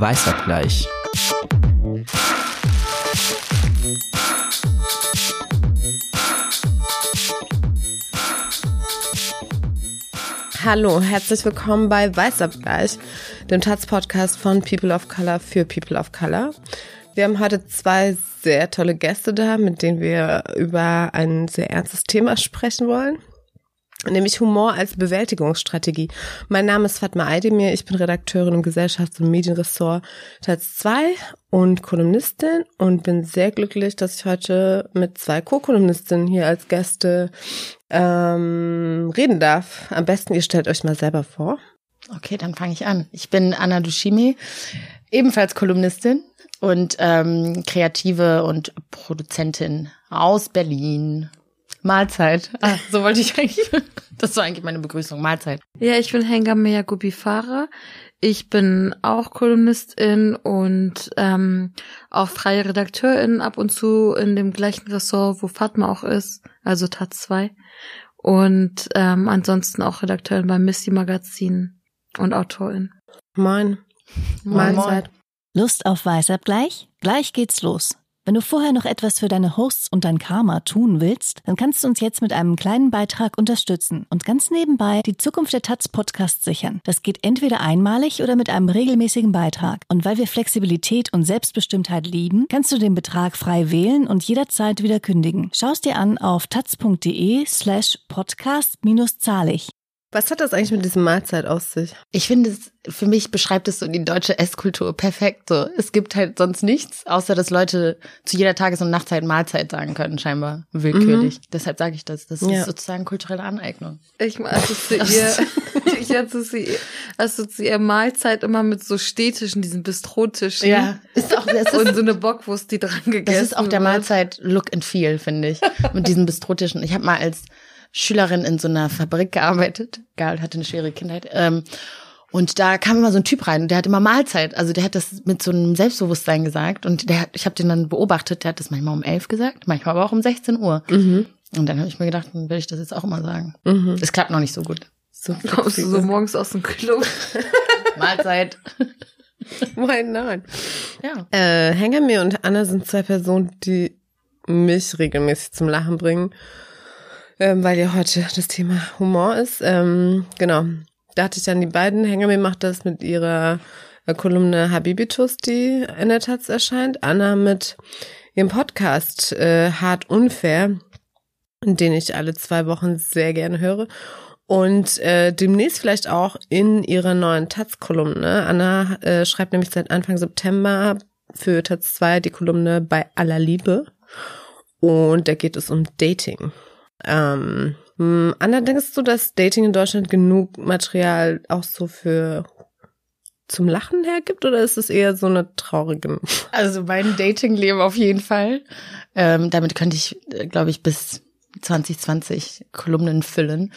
Weißabgleich. Hallo, herzlich willkommen bei Weißabgleich, dem Taz-Podcast von People of Color für People of Color. Wir haben heute zwei sehr tolle Gäste da, mit denen wir über ein sehr ernstes Thema sprechen wollen nämlich Humor als Bewältigungsstrategie. Mein Name ist Fatma Aydemir, ich bin Redakteurin im Gesellschafts- und Medienressort Taz 2 und Kolumnistin und bin sehr glücklich, dass ich heute mit zwei Co-Kolumnistinnen hier als Gäste ähm, reden darf. Am besten, ihr stellt euch mal selber vor. Okay, dann fange ich an. Ich bin Anna Dushimi, ebenfalls Kolumnistin und ähm, Kreative und Produzentin aus Berlin. Mahlzeit. Ah, so wollte ich eigentlich. Das war eigentlich meine Begrüßung. Mahlzeit. Ja, ich bin Hengame Yagubi Farah. Ich bin auch Kolumnistin und ähm, auch freie Redakteurin ab und zu in dem gleichen Ressort, wo Fatma auch ist, also Taz 2. Und ähm, ansonsten auch Redakteurin beim Missy Magazin und Autorin. Moin. Mahlzeit. Lust auf Weißabgleich? Gleich geht's los. Wenn du vorher noch etwas für deine Hosts und dein Karma tun willst, dann kannst du uns jetzt mit einem kleinen Beitrag unterstützen und ganz nebenbei die Zukunft der Taz Podcast sichern. Das geht entweder einmalig oder mit einem regelmäßigen Beitrag. Und weil wir Flexibilität und Selbstbestimmtheit lieben, kannst du den Betrag frei wählen und jederzeit wieder kündigen. Schau es dir an auf taz.de slash podcast minus zahlig. Was hat das eigentlich mit diesem Mahlzeit aus sich? Ich finde, es, für mich beschreibt es so die deutsche Esskultur perfekt. So, es gibt halt sonst nichts, außer dass Leute zu jeder Tages- und Nachtzeit Mahlzeit sagen können, scheinbar willkürlich. Mhm. Deshalb sage ich das. Das ja. ist sozusagen kulturelle Aneignung. Ich assoziiere, ich assoziiere, assoziiere Mahlzeit immer mit so städtischen, diesen Bistrotischen. Ja, ist auch das und so eine Bockwurst, die dran gegessen Das ist auch der Mahlzeit-Look and Feel, finde ich, mit diesen Bistrotischen. Ich habe mal als Schülerin in so einer Fabrik gearbeitet. Gal hatte eine schwere Kindheit. Ähm, und da kam immer so ein Typ rein und der hat immer Mahlzeit. Also der hat das mit so einem Selbstbewusstsein gesagt. Und der, ich habe den dann beobachtet, der hat das manchmal um elf gesagt, manchmal aber auch um 16 Uhr. Mhm. Und dann habe ich mir gedacht, dann will ich das jetzt auch immer sagen. Mhm. Das klappt noch nicht so gut. So kommst du so morgens aus dem Klo. Mahlzeit. Moin, nein. Ja. Äh, Hengame und Anna sind zwei Personen, die mich regelmäßig zum Lachen bringen ähm, weil ja heute das Thema Humor ist. Ähm, genau, da hatte ich dann die beiden. Hengame macht das mit ihrer äh, Kolumne Habibitus, die in der Taz erscheint. Anna mit ihrem Podcast äh, Hart Unfair, den ich alle zwei Wochen sehr gerne höre. Und äh, demnächst vielleicht auch in ihrer neuen Taz-Kolumne. Anna äh, schreibt nämlich seit Anfang September für Taz 2 die Kolumne bei aller Liebe. Und da geht es um Dating. Ähm, hm, Anna, denkst du, dass Dating in Deutschland genug Material auch so für zum Lachen hergibt oder ist es eher so eine traurige? Also mein Datingleben auf jeden Fall. Ähm, damit könnte ich, äh, glaube ich, bis 2020 Kolumnen füllen.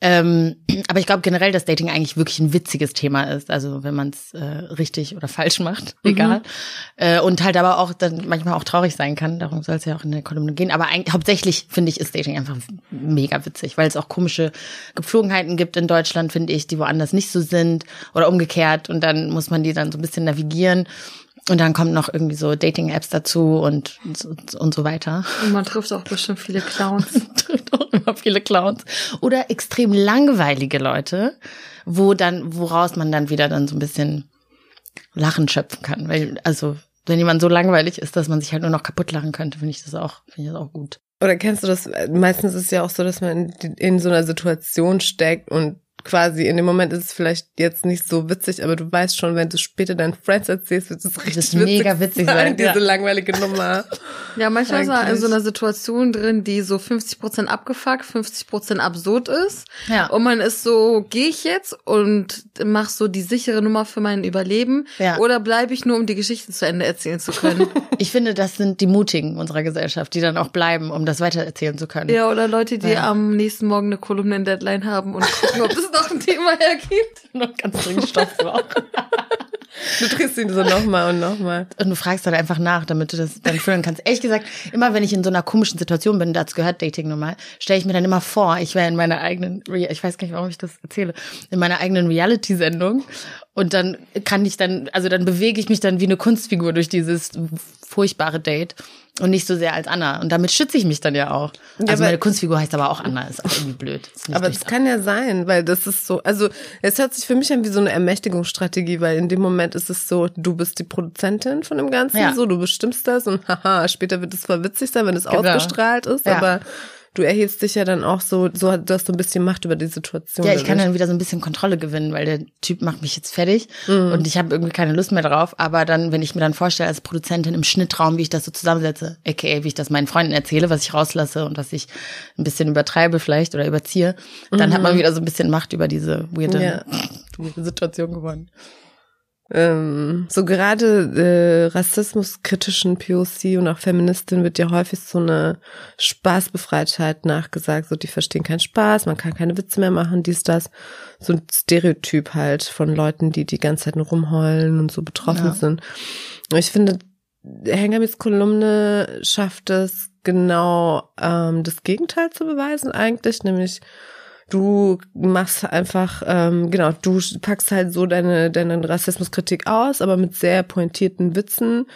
Ähm, aber ich glaube generell, dass Dating eigentlich wirklich ein witziges Thema ist. Also wenn man es äh, richtig oder falsch macht, mhm. egal. Äh, und halt aber auch dann manchmal auch traurig sein kann. Darum soll es ja auch in der Kolumne gehen. Aber eigentlich, hauptsächlich finde ich, ist Dating einfach mega witzig, weil es auch komische Gepflogenheiten gibt in Deutschland, finde ich, die woanders nicht so sind oder umgekehrt. Und dann muss man die dann so ein bisschen navigieren. Und dann kommt noch irgendwie so Dating-Apps dazu und, und, und so weiter. Und man trifft auch bestimmt viele Clowns. trifft auch immer viele Clowns. Oder extrem langweilige Leute, wo dann, woraus man dann wieder dann so ein bisschen Lachen schöpfen kann. Weil, also, wenn jemand so langweilig ist, dass man sich halt nur noch kaputt lachen könnte, finde ich das auch, finde ich das auch gut. Oder kennst du das? Meistens ist es ja auch so, dass man in, in so einer Situation steckt und quasi in dem Moment ist es vielleicht jetzt nicht so witzig, aber du weißt schon, wenn du später deinen Friends erzählst, wird es richtig das mega witzig sein, sein diese ja. langweilige Nummer. Ja, manchmal ist man in so einer Situation drin, die so 50 Prozent abgefuckt, 50 Prozent absurd ist. Ja. Und man ist so, gehe ich jetzt und mach so die sichere Nummer für mein Überleben ja. oder bleibe ich nur, um die Geschichte zu Ende erzählen zu können? ich finde, das sind die Mutigen unserer Gesellschaft, die dann auch bleiben, um das weiter erzählen zu können. Ja, oder Leute, die ja. am nächsten Morgen eine Kolumnen-Deadline haben und gucken, ob es noch ein Thema hergibt. Noch ganz dringend Stoff brauchen. Du drehst ihn so nochmal und nochmal. Und du fragst dann einfach nach, damit du das dann fühlen kannst. Ehrlich gesagt, immer wenn ich in so einer komischen Situation bin, dazu gehört Dating normal, stelle ich mir dann immer vor, ich wäre in meiner eigenen, ich weiß gar nicht, warum ich das erzähle, in meiner eigenen Reality-Sendung. Und dann kann ich dann, also dann bewege ich mich dann wie eine Kunstfigur durch dieses furchtbare Date und nicht so sehr als Anna. Und damit schütze ich mich dann ja auch. Ja, also meine Kunstfigur heißt aber auch Anna, ist auch irgendwie blöd. aber das kann ja sein, weil das ist so, also es hört sich für mich an wie so eine Ermächtigungsstrategie, weil in dem Moment ist es so, du bist die Produzentin von dem Ganzen, ja. so, du bestimmst das und haha, später wird es zwar witzig sein, wenn es genau. ausgestrahlt ist, ja. aber du erhebst dich ja dann auch so, so du hast so ein bisschen Macht über die Situation. Ja, ich kann dann wieder so ein bisschen Kontrolle gewinnen, weil der Typ macht mich jetzt fertig mhm. und ich habe irgendwie keine Lust mehr drauf. Aber dann, wenn ich mir dann vorstelle als Produzentin im Schnittraum, wie ich das so zusammensetze, aka wie ich das meinen Freunden erzähle, was ich rauslasse und was ich ein bisschen übertreibe vielleicht oder überziehe, dann mhm. hat man wieder so ein bisschen Macht über diese weirde, ja. weirde Situation gewonnen ähm, so gerade äh, rassismuskritischen POC und auch Feministin wird ja häufig so eine Spaßbefreitheit nachgesagt, so die verstehen keinen Spaß, man kann keine Witze mehr machen, dies, das. So ein Stereotyp halt von Leuten, die die ganze Zeit nur rumheulen und so betroffen ja. sind. Und ich finde, Hengamis Kolumne schafft es genau ähm, das Gegenteil zu beweisen eigentlich, nämlich du machst einfach, ähm, genau, du packst halt so deine, deine Rassismuskritik aus, aber mit sehr pointierten Witzen.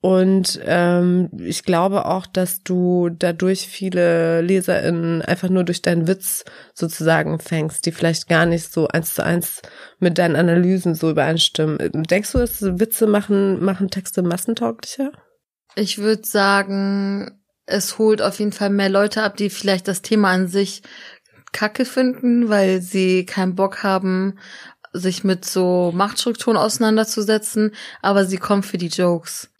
Und ähm, ich glaube auch, dass du dadurch viele LeserInnen einfach nur durch deinen Witz sozusagen fängst, die vielleicht gar nicht so eins zu eins mit deinen Analysen so übereinstimmen. Denkst du, dass Witze machen, machen Texte massentauglicher? Ich würde sagen, es holt auf jeden Fall mehr Leute ab, die vielleicht das Thema an sich kacke finden, weil sie keinen Bock haben, sich mit so Machtstrukturen auseinanderzusetzen, aber sie kommen für die Jokes.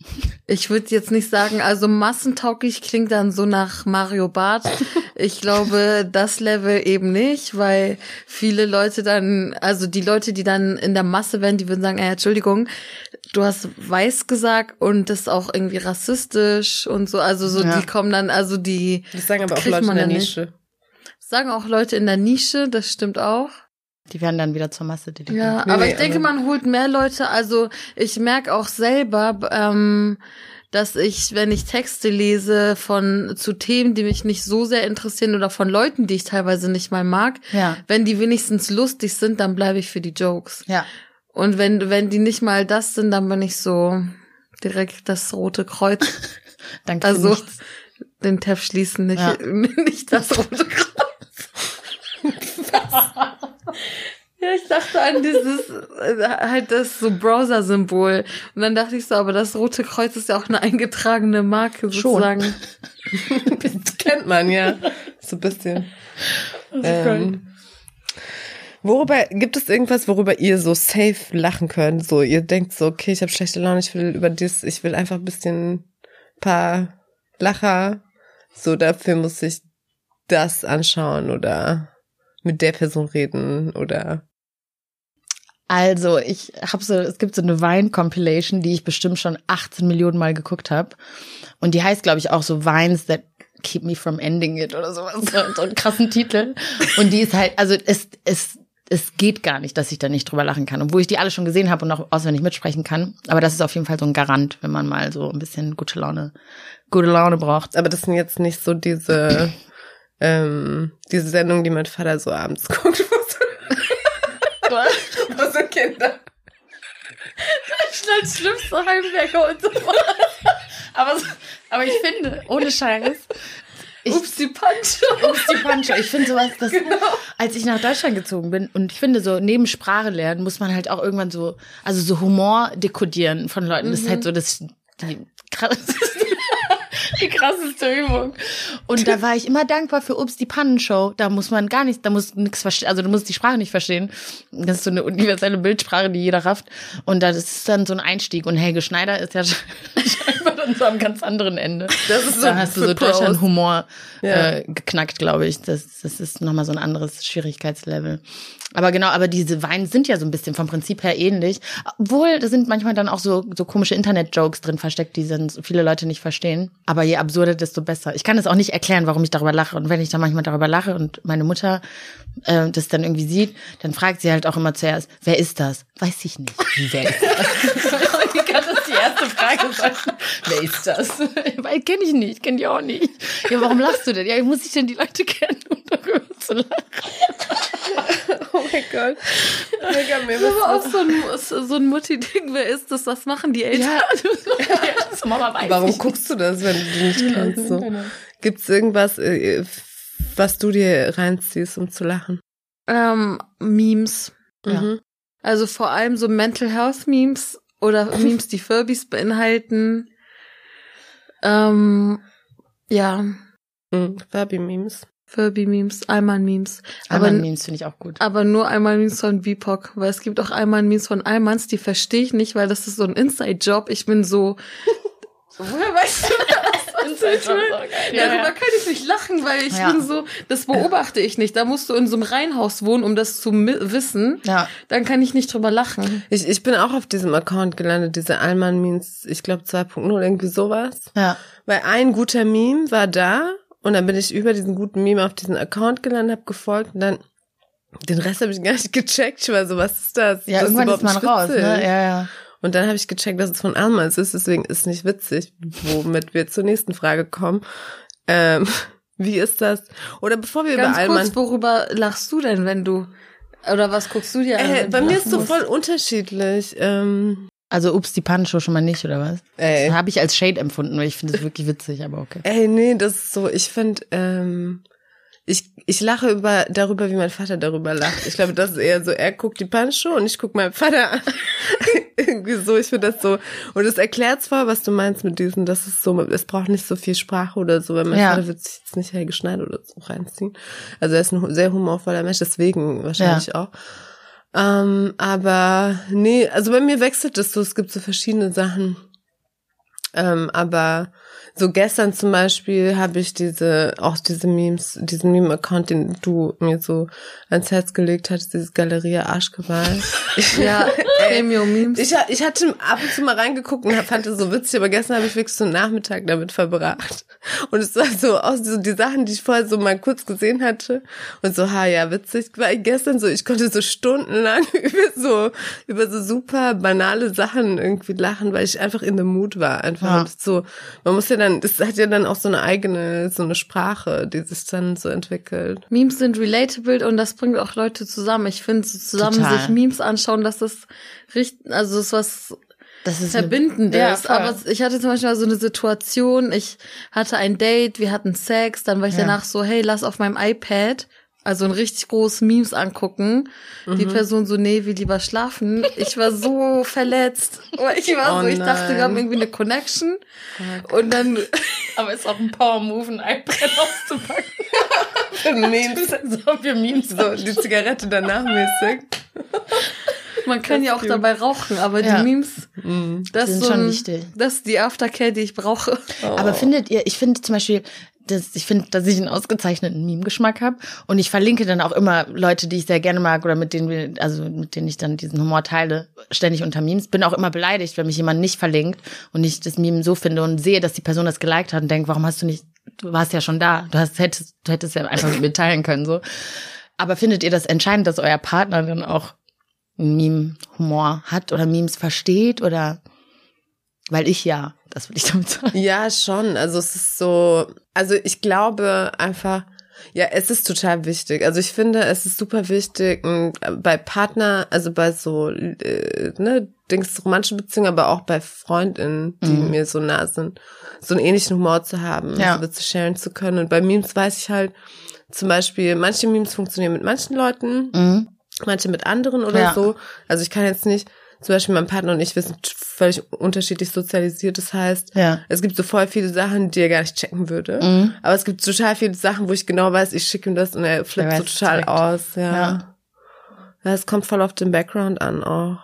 Ich würde jetzt nicht sagen, also massentauglich klingt dann so nach Mario Barth. Ich glaube, das Level eben nicht, weil viele Leute dann, also die Leute, die dann in der Masse wären, die würden sagen, ey, Entschuldigung, du hast weiß gesagt und das ist auch irgendwie rassistisch und so, also so, ja. die kommen dann, also die. Das sagen aber auch Leute in der Nische. Nicht. Sagen auch Leute in der Nische, das stimmt auch. Die werden dann wieder zur Masse. Die ja, nee, aber nee, ich denke, man holt mehr Leute. Also ich merke auch selber, ähm, dass ich, wenn ich Texte lese von zu Themen, die mich nicht so sehr interessieren oder von Leuten, die ich teilweise nicht mal mag, ja. wenn die wenigstens lustig sind, dann bleibe ich für die Jokes. Ja. Und wenn wenn die nicht mal das sind, dann bin ich so direkt das rote Kreuz. Danke. Also den Tab schließen, nicht, ja. nicht das rote Kreuz. Ja, ich dachte an dieses, äh, halt das so Browser-Symbol. Und dann dachte ich so, aber das Rote Kreuz ist ja auch eine eingetragene Marke sozusagen. das kennt man, ja. So ein bisschen. Ähm, worüber, gibt es irgendwas, worüber ihr so safe lachen könnt? So, ihr denkt so, okay, ich habe schlechte Laune, ich will über das, ich will einfach ein bisschen paar Lacher. So, dafür muss ich das anschauen oder mit der Person reden oder also, ich habe so, es gibt so eine Wein-Compilation, die ich bestimmt schon 18 Millionen Mal geguckt habe. Und die heißt, glaube ich, auch so Wines that keep me from ending it oder sowas. So einen krassen Titel. Und die ist halt, also es, es, es geht gar nicht, dass ich da nicht drüber lachen kann. Obwohl ich die alle schon gesehen habe und auch auswendig mitsprechen kann. Aber das ist auf jeden Fall so ein Garant, wenn man mal so ein bisschen gute Laune, gute Laune braucht. Aber das sind jetzt nicht so diese ähm, diese Sendung, die mein Vater so abends guckt, wo so, wo so Kinder. Schnell schlimmste Heimwerker und so aber, aber ich finde, ohne Scheiß, ich, Ups, die Pancho. Ups, die Pancho. Ich finde sowas, das, genau. als ich nach Deutschland gezogen bin und ich finde so, neben Sprache lernen muss man halt auch irgendwann so, also so Humor dekodieren von Leuten. Mhm. Das ist halt so das, die krasseste die krasseste Übung. Und da war ich immer dankbar für Ups, die Pannenshow. Da muss man gar nicht, da muss nix verstehen, also du musst die Sprache nicht verstehen. Das ist so eine universelle Bildsprache, die jeder rafft. Und das ist dann so ein Einstieg. Und Helge Schneider ist ja so am ganz anderen Ende. Das ist so da hast du so Deutschland-Humor ja. äh, geknackt, glaube ich. Das, das ist nochmal so ein anderes Schwierigkeitslevel. Aber genau, aber diese Weine sind ja so ein bisschen vom Prinzip her ähnlich. Obwohl, da sind manchmal dann auch so, so komische Internet-Jokes drin versteckt, die dann viele Leute nicht verstehen. Aber je absurder, desto besser. Ich kann es auch nicht erklären, warum ich darüber lache. Und wenn ich dann manchmal darüber lache und meine Mutter äh, das dann irgendwie sieht, dann fragt sie halt auch immer zuerst, wer ist das? Weiß ich nicht. Wer ist das? ich kann das die erste Frage. Wer ist das? Weil kenne ich nicht, kenne die auch nicht. Ja, warum lachst du denn? Ja, muss ich denn die Leute kennen, um darüber zu lachen? oh mein Gott. Mega, mir das war auch so ein, so ein Mutti-Ding. Wer ist das? Was machen die Eltern? Ja. das Mama weiß Warum nicht. guckst du das, wenn du die nicht kennst? So? Gibt es irgendwas, äh, was du dir reinziehst, um zu lachen? Ähm, Memes. Ja. Mhm. Also vor allem so Mental Health Memes oder Memes, die Furbies beinhalten. Ähm, ja. Mhm, Furby-Memes. Furby-Memes, Alman-Memes. Alman-Memes finde ich auch gut. Aber nur Alman-Memes von VPOC, weil es gibt auch Alman-Memes von Almans, die verstehe ich nicht, weil das ist so ein Inside-Job. Ich bin so, woher weißt du das? Inside-Job ja, Darüber ja. kann ich nicht lachen, weil ich ja. bin so, das beobachte ich nicht. Da musst du in so einem Reihenhaus wohnen, um das zu wissen. Ja. Dann kann ich nicht drüber lachen. Ich, ich bin auch auf diesem Account gelandet, diese Alman-Memes, ich glaube 2.0, irgendwie sowas. Ja. Weil ein guter Meme war da und dann bin ich über diesen guten Meme auf diesen Account gelandet, hab gefolgt und dann den Rest habe ich gar nicht gecheckt. Ich war so, was ist das? Ja, das irgendwann ist, ist man raus, ne? Ja, ja. Und dann habe ich gecheckt, dass es von Almans ist, deswegen ist es nicht witzig, womit wir zur nächsten Frage kommen. Ähm, wie ist das? Oder bevor wir Ganz über Alman... kurz, worüber lachst du denn, wenn du... Oder was guckst du dir an? Äh, bei mir ist es so voll unterschiedlich. Ähm, also ups, die Pancho schon mal nicht, oder was? Ey. Das habe ich als Shade empfunden, weil ich finde es wirklich witzig, aber okay. Ey, nee, das ist so, ich finde, ähm, ich, ich lache über, darüber, wie mein Vater darüber lacht. Ich glaube, das ist eher so, er guckt die Pancho und ich guck meinen Vater an. Irgendwie so, ich finde das so. Und es erklärt zwar, was du meinst mit diesen, das ist so, es braucht nicht so viel Sprache oder so, weil mein ja. Vater wird sich jetzt nicht Helge Schneider oder so reinziehen. Also er ist ein sehr humorvoller Mensch, deswegen wahrscheinlich ja. auch. Ähm, aber nee, also bei mir wechselt es so, es gibt so verschiedene Sachen. Ähm, aber so gestern zum Beispiel habe ich diese, auch diese Memes, diesen Meme-Account, den du mir so ans Herz gelegt hattest, dieses Galeria Arschgeweih. ja, Premium-Memes. Ich, ich hatte ab und zu mal reingeguckt und fand es so witzig, aber gestern habe ich wirklich so einen Nachmittag damit verbracht. Und es war so aus so die Sachen, die ich vorher so mal kurz gesehen hatte und so, ha, ja, witzig, war ich gestern so, ich konnte so stundenlang über so, über so super banale Sachen irgendwie lachen, weil ich einfach in the mood war, einfach ja. so, man muss ja dann dann, das hat ja dann auch so eine eigene, so eine Sprache, die sich dann so entwickelt. Memes sind relatable und das bringt auch Leute zusammen. Ich finde, so zusammen Total. sich Memes anschauen, dass das richtig, also das ist was das ist Verbindendes. Ja, aber ich hatte zum Beispiel so eine Situation, ich hatte ein Date, wir hatten Sex, dann war ich ja. danach so, hey, lass auf meinem iPad also ein richtig großes Memes angucken. Mhm. Die Person so, nee, will lieber schlafen. Ich war so verletzt. Ich war oh so, ich dachte, wir haben irgendwie eine Connection. Okay. Und dann. Aber ist auch ein Power-Move, ein iPad auszupacken. für Memes. So, für Memes. So, die Zigarette danach mäßig. Man kann ja auch cute. dabei rauchen, aber ja. die Memes, mhm. das, sind so ein, schon wichtig. Das ist die Aftercare, die ich brauche. Oh. Aber findet ihr, ich finde zum Beispiel, das, ich finde, dass ich einen ausgezeichneten Meme-Geschmack habe. Und ich verlinke dann auch immer Leute, die ich sehr gerne mag oder mit denen wir, also mit denen ich dann diesen Humor teile, ständig unter Memes. Bin auch immer beleidigt, wenn mich jemand nicht verlinkt und ich das Meme so finde und sehe, dass die Person das geliked hat und denke, warum hast du nicht, du warst ja schon da, du hast, hättest, du hättest ja einfach mit mir teilen können, so. Aber findet ihr das entscheidend, dass euer Partner dann auch Meme-Humor hat oder Memes versteht oder? Weil ich ja, das will ich damit sagen. Ja, schon. Also es ist so, also ich glaube einfach, ja, es ist total wichtig. Also ich finde, es ist super wichtig bei Partner, also bei so, äh, ne, Dings romantische Beziehungen, aber auch bei Freundinnen, die mhm. mir so nah sind, so einen ähnlichen Humor zu haben, ja. also zu sharen zu können. Und bei Memes weiß ich halt, zum Beispiel, manche Memes funktionieren mit manchen Leuten, mhm. manche mit anderen oder ja. so. Also ich kann jetzt nicht, zum Beispiel mein Partner und ich, wir sind völlig unterschiedlich sozialisiert. Das heißt, ja. es gibt so voll viele Sachen, die er gar nicht checken würde. Mhm. Aber es gibt total viele Sachen, wo ich genau weiß, ich schicke ihm das und er flippt so total direkt. aus. Ja. ja. ja. es kommt voll auf den Background an auch.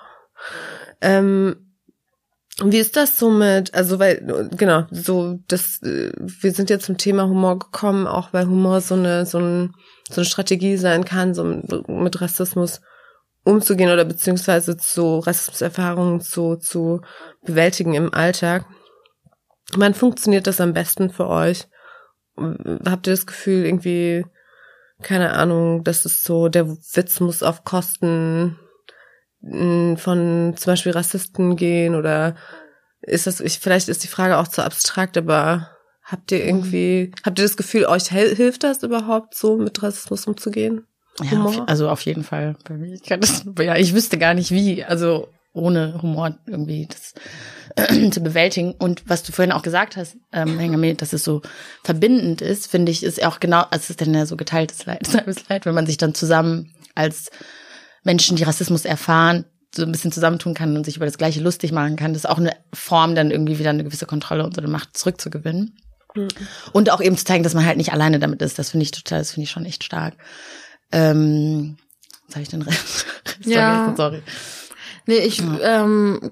Ähm, Wie ist das so mit, also weil, genau, so, das, äh, wir sind jetzt zum Thema Humor gekommen, auch weil Humor so eine, so, ein, so eine Strategie sein kann, so mit Rassismus umzugehen oder beziehungsweise zu Rassismuserfahrungen zu, zu bewältigen im Alltag. Wann funktioniert das am besten für euch? Habt ihr das Gefühl, irgendwie, keine Ahnung, das ist so, der Witz muss auf Kosten von zum Beispiel Rassisten gehen oder ist das, ich, vielleicht ist die Frage auch zu abstrakt, aber habt ihr irgendwie, habt ihr das Gefühl, euch hilft das überhaupt so mit Rassismus umzugehen? Ja, auf, also auf jeden Fall. Bei mir, kann das, ja, ich wüsste gar nicht wie, also ohne Humor irgendwie das zu bewältigen. Und was du vorhin auch gesagt hast, ähm, Hengame, dass es so verbindend ist, finde ich, ist auch genau, also es ist dann ja so geteiltes Leid, halbes Leid, wenn man sich dann zusammen als Menschen, die Rassismus erfahren, so ein bisschen zusammentun kann und sich über das Gleiche lustig machen kann. Das ist auch eine Form, dann irgendwie wieder eine gewisse Kontrolle und so eine Macht zurückzugewinnen. Mhm. Und auch eben zu zeigen, dass man halt nicht alleine damit ist. Das finde ich total, das finde ich schon echt stark. Ähm, was habe ich denn Rest? ja. Sorry. Nee, ich ja. ähm,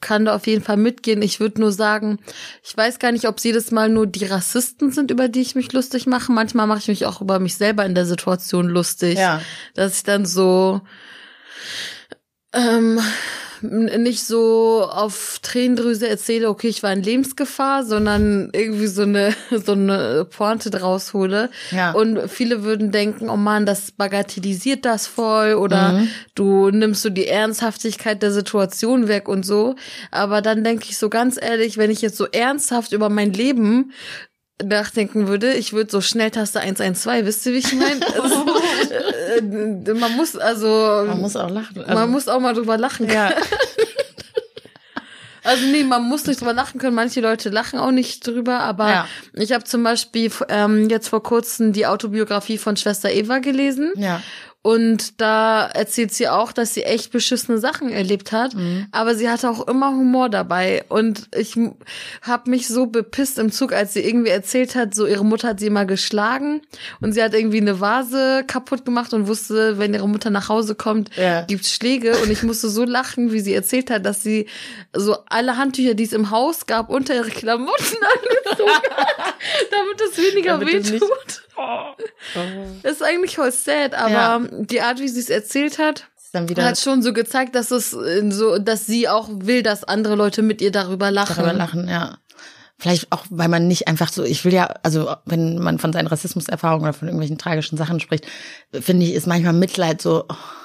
kann da auf jeden Fall mitgehen. Ich würde nur sagen, ich weiß gar nicht, ob es jedes Mal nur die Rassisten sind, über die ich mich lustig mache. Manchmal mache ich mich auch über mich selber in der Situation lustig. Ja. Dass ich dann so ähm, nicht so auf Tränendrüse erzähle, okay, ich war in Lebensgefahr, sondern irgendwie so eine so eine Pointe draus hole. Ja. Und viele würden denken, oh man, das bagatellisiert das voll oder mhm. du nimmst so die Ernsthaftigkeit der Situation weg und so. Aber dann denke ich so ganz ehrlich, wenn ich jetzt so ernsthaft über mein Leben nachdenken würde, ich würde so Schnelltaste 112, wisst ihr, wie ich meine? Also, äh, man muss also man muss auch lachen. Also, man muss auch mal drüber lachen. Ja. Also nee, man muss nicht drüber lachen können. Manche Leute lachen auch nicht drüber, aber ja. ich habe zum Beispiel ähm, jetzt vor kurzem die Autobiografie von Schwester Eva gelesen. Ja. Und da erzählt sie auch, dass sie echt beschissene Sachen erlebt hat. Mhm. Aber sie hatte auch immer Humor dabei. Und ich habe mich so bepisst im Zug, als sie irgendwie erzählt hat, so ihre Mutter hat sie immer geschlagen. Und sie hat irgendwie eine Vase kaputt gemacht und wusste, wenn ihre Mutter nach Hause kommt, ja. gibt's Schläge. Und ich musste so lachen, wie sie erzählt hat, dass sie so alle Handtücher, die es im Haus gab, unter ihre Klamotten angezogen hat, damit es weniger wehtut. Oh. ist eigentlich voll sad, aber ja. die Art, wie sie es erzählt hat, hat schon so gezeigt, dass es so, dass sie auch will, dass andere Leute mit ihr darüber lachen. Darüber lachen, ja. Vielleicht auch, weil man nicht einfach so, ich will ja, also wenn man von seinen Rassismuserfahrungen oder von irgendwelchen tragischen Sachen spricht, finde ich, ist manchmal Mitleid so.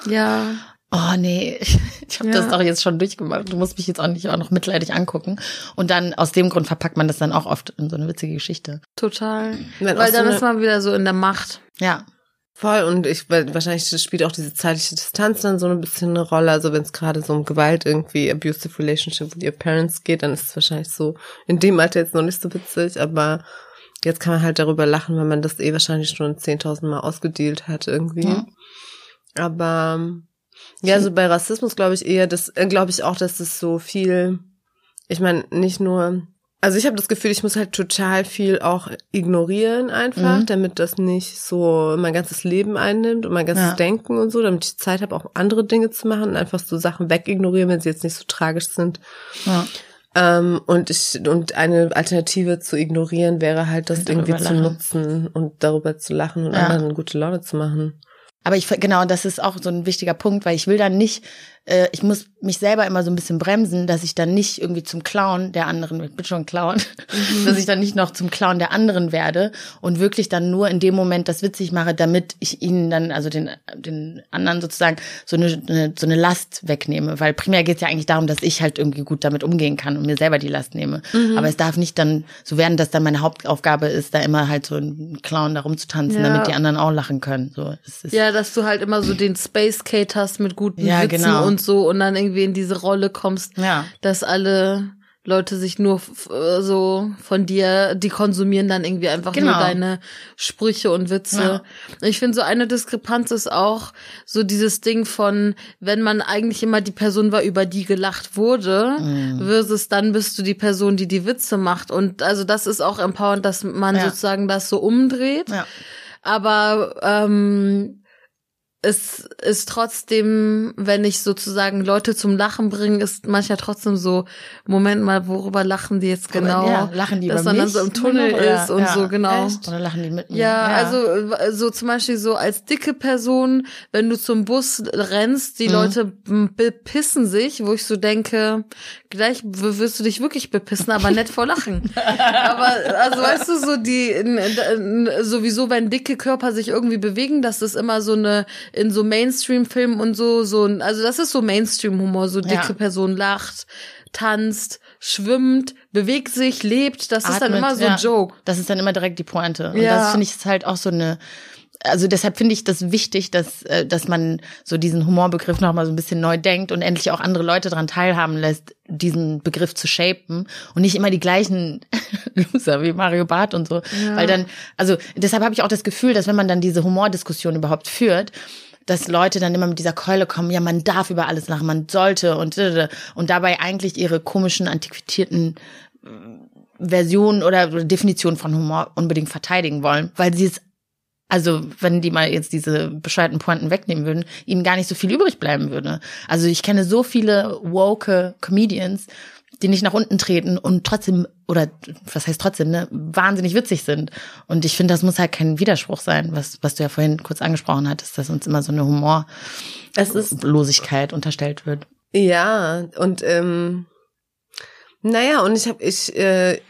Ja oh nee, ich habe ja. das doch jetzt schon durchgemacht. Du musst mich jetzt auch nicht auch noch mitleidig angucken. Und dann aus dem Grund verpackt man das dann auch oft in so eine witzige Geschichte. Total. Wenn Weil dann so ist man wieder so in der Macht. Ja. Voll und ich wahrscheinlich spielt auch diese zeitliche Distanz dann so ein bisschen eine Rolle. Also wenn es gerade so um Gewalt irgendwie abusive relationship with your parents geht, dann ist es wahrscheinlich so in dem Alter jetzt noch nicht so witzig, aber jetzt kann man halt darüber lachen, wenn man das eh wahrscheinlich schon 10.000 Mal ausgedealt hat irgendwie. Ja. Aber ja, also bei Rassismus glaube ich eher, das äh, glaube ich auch, dass das so viel, ich meine, nicht nur, also ich habe das Gefühl, ich muss halt total viel auch ignorieren einfach, mhm. damit das nicht so mein ganzes Leben einnimmt und mein ganzes ja. Denken und so, damit ich Zeit habe, auch andere Dinge zu machen und einfach so Sachen wegignorieren, wenn sie jetzt nicht so tragisch sind. Ja. Ähm, und ich, und eine Alternative zu ignorieren wäre halt, das irgendwie zu nutzen und darüber zu lachen und ja. anderen gute Laune zu machen. Aber ich genau, das ist auch so ein wichtiger Punkt, weil ich will dann nicht äh, ich muss mich selber immer so ein bisschen bremsen, dass ich dann nicht irgendwie zum Clown der anderen, ich bin schon Clown, mhm. dass ich dann nicht noch zum Clown der anderen werde und wirklich dann nur in dem Moment das witzig mache, damit ich ihnen dann, also den, den anderen sozusagen so eine, eine so eine Last wegnehme. Weil primär geht es ja eigentlich darum, dass ich halt irgendwie gut damit umgehen kann und mir selber die Last nehme. Mhm. Aber es darf nicht dann so werden, dass dann meine Hauptaufgabe ist, da immer halt so ein Clown da rumzutanzen, ja. damit die anderen auch lachen können. So, ja, dass du halt immer so den Space Kate hast mit guten ja, Witzen genau. Und so und dann irgendwie in diese Rolle kommst, ja. dass alle Leute sich nur äh, so von dir, die konsumieren dann irgendwie einfach genau. nur deine Sprüche und Witze. Ja. Ich finde so eine Diskrepanz ist auch so dieses Ding von, wenn man eigentlich immer die Person war, über die gelacht wurde, mm. versus dann bist du die Person, die die Witze macht. Und also das ist auch empowernd, dass man ja. sozusagen das so umdreht. Ja. Aber ähm, es ist trotzdem, wenn ich sozusagen Leute zum Lachen bringe, ist manchmal trotzdem so, Moment mal, worüber lachen die jetzt genau? Ja, lachen die Dass man dann so im Tunnel Oder- ist und ja, so, genau. Echt? Oder lachen die mit mir? Ja, also äh, so zum Beispiel so als dicke Person, wenn du zum Bus rennst, die Mhm. Leute bepissen sich, wo ich so denke, gleich wirst du dich wirklich bepissen, aber nicht vor Lachen. aber also weißt du so die sowieso wenn dicke Körper sich irgendwie bewegen, das ist immer so eine in so Mainstream-Filmen und so so ein- also das ist so Mainstream-Humor, so dicke Ja. Person lacht, tanzt, schwimmt, bewegt sich, lebt, das ist dann Atmet, immer so ja. ein Joke. Das ist dann immer direkt die Pointe. Und Ja. das finde ich ist halt auch so eine, also deshalb finde ich das wichtig, dass, äh, dass man so diesen Humorbegriff nochmal so ein bisschen neu denkt und endlich auch andere Leute daran teilhaben lässt, diesen Begriff zu shapen und nicht immer die gleichen Loser wie Mario Barth und so. Weil dann, also deshalb habe ich auch das Gefühl, dass wenn man dann diese Humordiskussion überhaupt führt, dass Leute dann immer mit dieser Keule kommen, ja, man darf über alles lachen, man sollte und und dabei eigentlich ihre komischen, antiquitierten Version oder Definition von Humor unbedingt verteidigen wollen, weil sie es, also wenn die mal jetzt diese bescheuerten Pointen wegnehmen würden, ihnen gar nicht so viel übrig bleiben würde. Also ich kenne so viele woke Comedians, die nicht nach unten treten und trotzdem, oder was heißt trotzdem, ne, wahnsinnig witzig sind. Und ich finde, das muss halt kein Widerspruch sein, was, was du ja vorhin kurz angesprochen hattest, dass uns immer so eine Humorlosigkeit unterstellt wird. Ja, und ähm, naja, und ich habe ich, äh,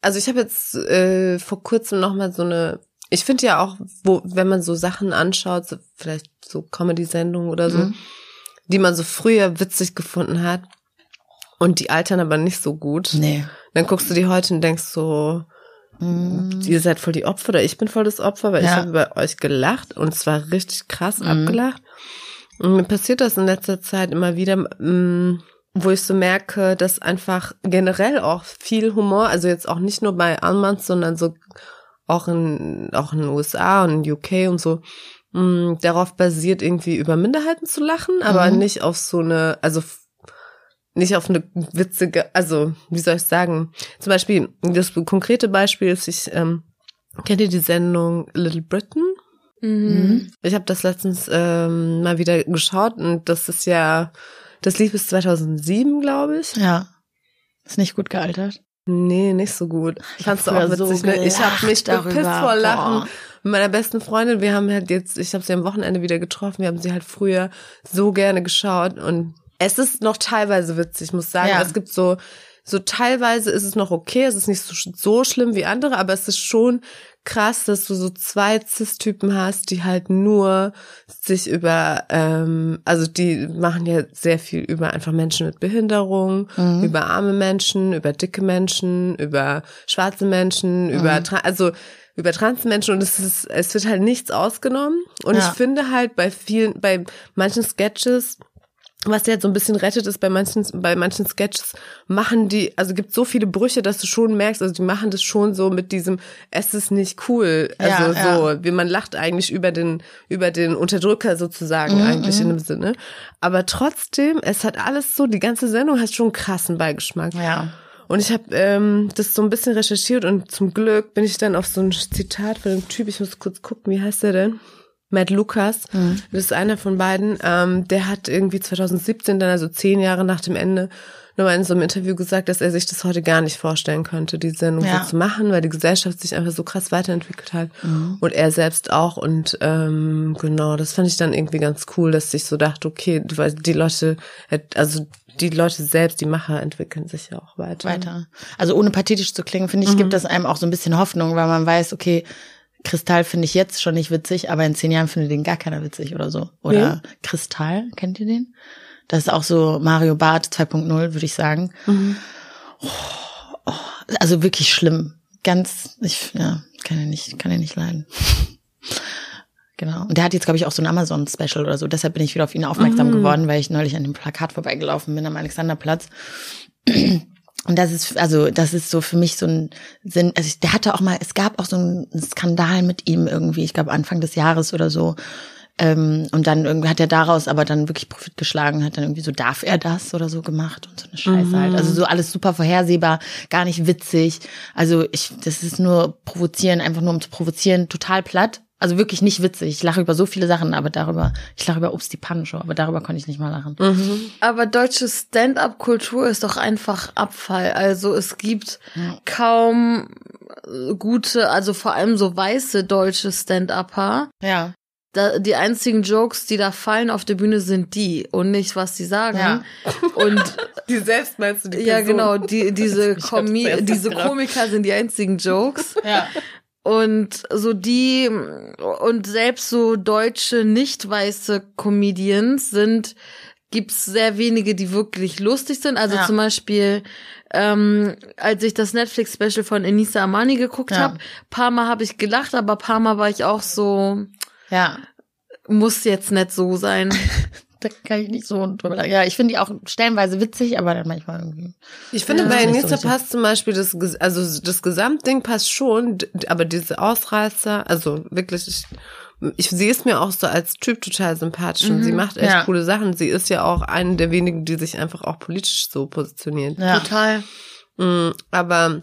also ich habe jetzt äh, vor kurzem noch mal so eine, ich finde ja auch, wo, wenn man so Sachen anschaut, so vielleicht so Comedy-Sendungen oder so, Mhm. die man so früher witzig gefunden hat und die altern aber nicht so gut, Nee. dann guckst du die heute und denkst so, ihr seid voll die Opfer oder ich bin voll das Opfer, weil ich Ja. habe bei euch gelacht und zwar richtig krass abgelacht. Und mir passiert das in letzter Zeit immer wieder, mm, wo ich so merke, dass einfach generell auch viel Humor, also jetzt auch nicht nur bei Almans, sondern so auch in, auch in den USA und in UK und so, mm, darauf basiert, irgendwie über Minderheiten zu lachen, aber Mhm. nicht auf so eine, also nicht auf eine witzige, also wie soll ich sagen, zum Beispiel, das konkrete Beispiel ist, ich ähm, kennt ihr die Sendung Little Britain? Mhm. Ich habe das letztens ähm, mal wieder geschaut und das ist ja, das lief bis 2007, glaube ich. Ja. Ist nicht gut gealtert. Nee, nicht so gut. Ich hab auch früher so witzig, ne? Ich habe mich darüber. vor Lachen. Boah. Mit meiner besten Freundin, wir haben halt jetzt, ich habe sie am Wochenende wieder getroffen, wir haben sie halt früher so gerne geschaut und es ist noch teilweise witzig, ich muss sagen. Ja. Es gibt so, so teilweise ist es noch okay, es ist nicht so, so schlimm wie andere, aber es ist schon krass, dass du so zwei Cis-Typen hast, die halt nur sich über, ähm, also die machen ja sehr viel über einfach Menschen mit Behinderung, Mhm. über arme Menschen, über dicke Menschen, über schwarze Menschen, über, tra- also über Transmenschen und es ist, es wird halt nichts ausgenommen. Und Ja. ich finde halt bei vielen, bei manchen Sketches, was ja so ein bisschen rettet ist bei manchen, bei manchen Sketches, machen die, also gibt so viele Brüche, dass du schon merkst, also die machen das schon so mit diesem, es ist nicht cool. Also Ja, so, wie man lacht eigentlich über den, über den Unterdrücker sozusagen Mhm, eigentlich in dem Sinne. Aber trotzdem, es hat alles so, die ganze Sendung hat schon einen krassen Beigeschmack. Ja. Und ich habe ähm, das so ein bisschen recherchiert und zum Glück bin ich dann auf so ein Zitat von dem Typ, ich muss kurz gucken, wie heißt der denn? Matt Lucas, das ist einer von beiden, ähm, der hat irgendwie 2017, dann also zehn Jahre nach dem Ende, nochmal in so einem Interview gesagt, dass er sich das heute gar nicht vorstellen könnte, die Sendung Ja. so zu machen, weil die Gesellschaft sich einfach so krass weiterentwickelt hat. Und er selbst auch. Und ähm, genau, das fand ich dann irgendwie ganz cool, dass ich so dachte, okay, weil die Leute, also die Leute selbst, die Macher entwickeln sich ja auch weiter. Weiter. Also ohne pathetisch zu klingen, finde ich, gibt das einem auch so ein bisschen Hoffnung, weil man weiß, okay, Kristall finde ich jetzt schon nicht witzig, aber in zehn Jahren findet den gar keiner witzig oder so. Oder Kristall, kennt ihr den? Das ist auch so Mario Barth 2.0, würde ich sagen. Oh, oh, also wirklich schlimm. Ganz, ich, ja, kann ja nicht, kann ja nicht leiden. Genau. Und der hat jetzt, glaube ich, auch so ein Amazon-Special oder so. Deshalb bin ich wieder auf ihn aufmerksam geworden, weil ich neulich an dem Plakat vorbeigelaufen bin am Alexanderplatz. Und das ist, also, das ist so für mich so ein Sinn, also ich- der hatte auch mal, es gab auch so einen Skandal mit ihm irgendwie, ich glaube Anfang des Jahres oder so. Ähm, und dann irgendwie hat er daraus aber dann wirklich Profit geschlagen, hat dann irgendwie so, darf er das oder so gemacht und so eine Scheiße halt. Also so alles super vorhersehbar, gar nicht witzig. Also ich, das ist nur provozieren, einfach nur um zu provozieren, total platt. Also wirklich nicht witzig. Ich lache über so viele Sachen, aber darüber, ich lache über Obst die Pannenshow, aber darüber konnte ich nicht mal lachen. Mhm. Aber deutsche Stand-up-Kultur ist doch einfach Abfall. Also es gibt ja. kaum gute, also vor allem so weiße deutsche Stand-Upper. Ja. Da, die einzigen Jokes, die da fallen auf der Bühne, sind die und nicht, was sie sagen. Ja. Und die selbst meinst du die Person? Ja, genau. Die, diese, Komi diese Komiker sind die einzigen Jokes. Ja. Und so die und selbst so deutsche nicht weiße Comedians sind gibt's sehr wenige, die wirklich lustig sind. Also ja. zum Beispiel, ähm, als ich das Netflix-Special von Enisa Amani geguckt ja. habe, paar Mal habe ich gelacht, aber paar Mal war ich auch so, ja, muss jetzt nicht so sein. da kann ich nicht so drüber Ja, ich finde die auch stellenweise witzig, aber dann manchmal irgendwie. Ich finde, ja, bei Nizza so passt zum Beispiel das, also das Gesamtding passt schon, aber diese Ausreißer, also wirklich, ich, ich sehe es mir auch so als Typ total sympathisch mhm. und sie mhm. macht echt ja. coole Sachen. Sie ist ja auch eine der wenigen, die sich einfach auch politisch so positioniert. Ja. Total. Mhm, aber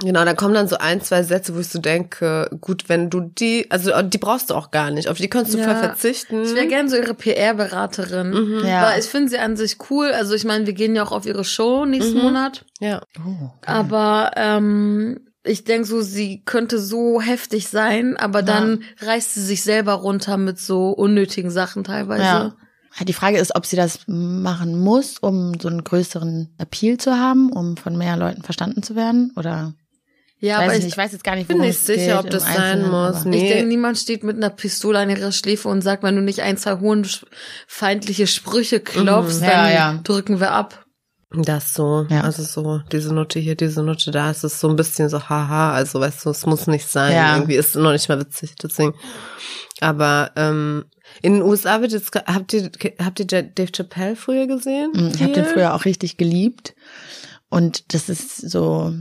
Genau, da kommen dann so ein, zwei Sätze, wo ich so denke, gut, wenn du die, also die brauchst du auch gar nicht, auf die kannst du ja. voll verzichten. Ich wäre gern so ihre PR-Beraterin, mhm. ja. weil ich finde sie an sich cool. Also ich meine, wir gehen ja auch auf ihre Show nächsten mhm. Monat. Ja. Oh, okay. Aber ähm, ich denke so, sie könnte so heftig sein, aber ja. dann reißt sie sich selber runter mit so unnötigen Sachen teilweise. Ja. Die Frage ist, ob sie das machen muss, um so einen größeren Appeal zu haben, um von mehr Leuten verstanden zu werden, oder? Ja, weiß aber ich, ich weiß jetzt gar nicht, bin nicht sicher, ob das sein muss. Nee. Ich denke, niemand steht mit einer Pistole an ihrer Schläfe und sagt, wenn du nicht ein, zwei hohen feindliche Sprüche klopfst, mhm, ja, dann ja. drücken wir ab. Das so, ja. also so, diese Note hier, diese Note da, es ist so ein bisschen so, haha, also weißt du, es muss nicht sein, ja. irgendwie ist noch nicht mal witzig, deswegen. Aber ähm, in den USA wird jetzt, habt ihr, habt ihr Dave Chappelle früher gesehen? Mhm, ich habe den früher auch richtig geliebt und das ist so,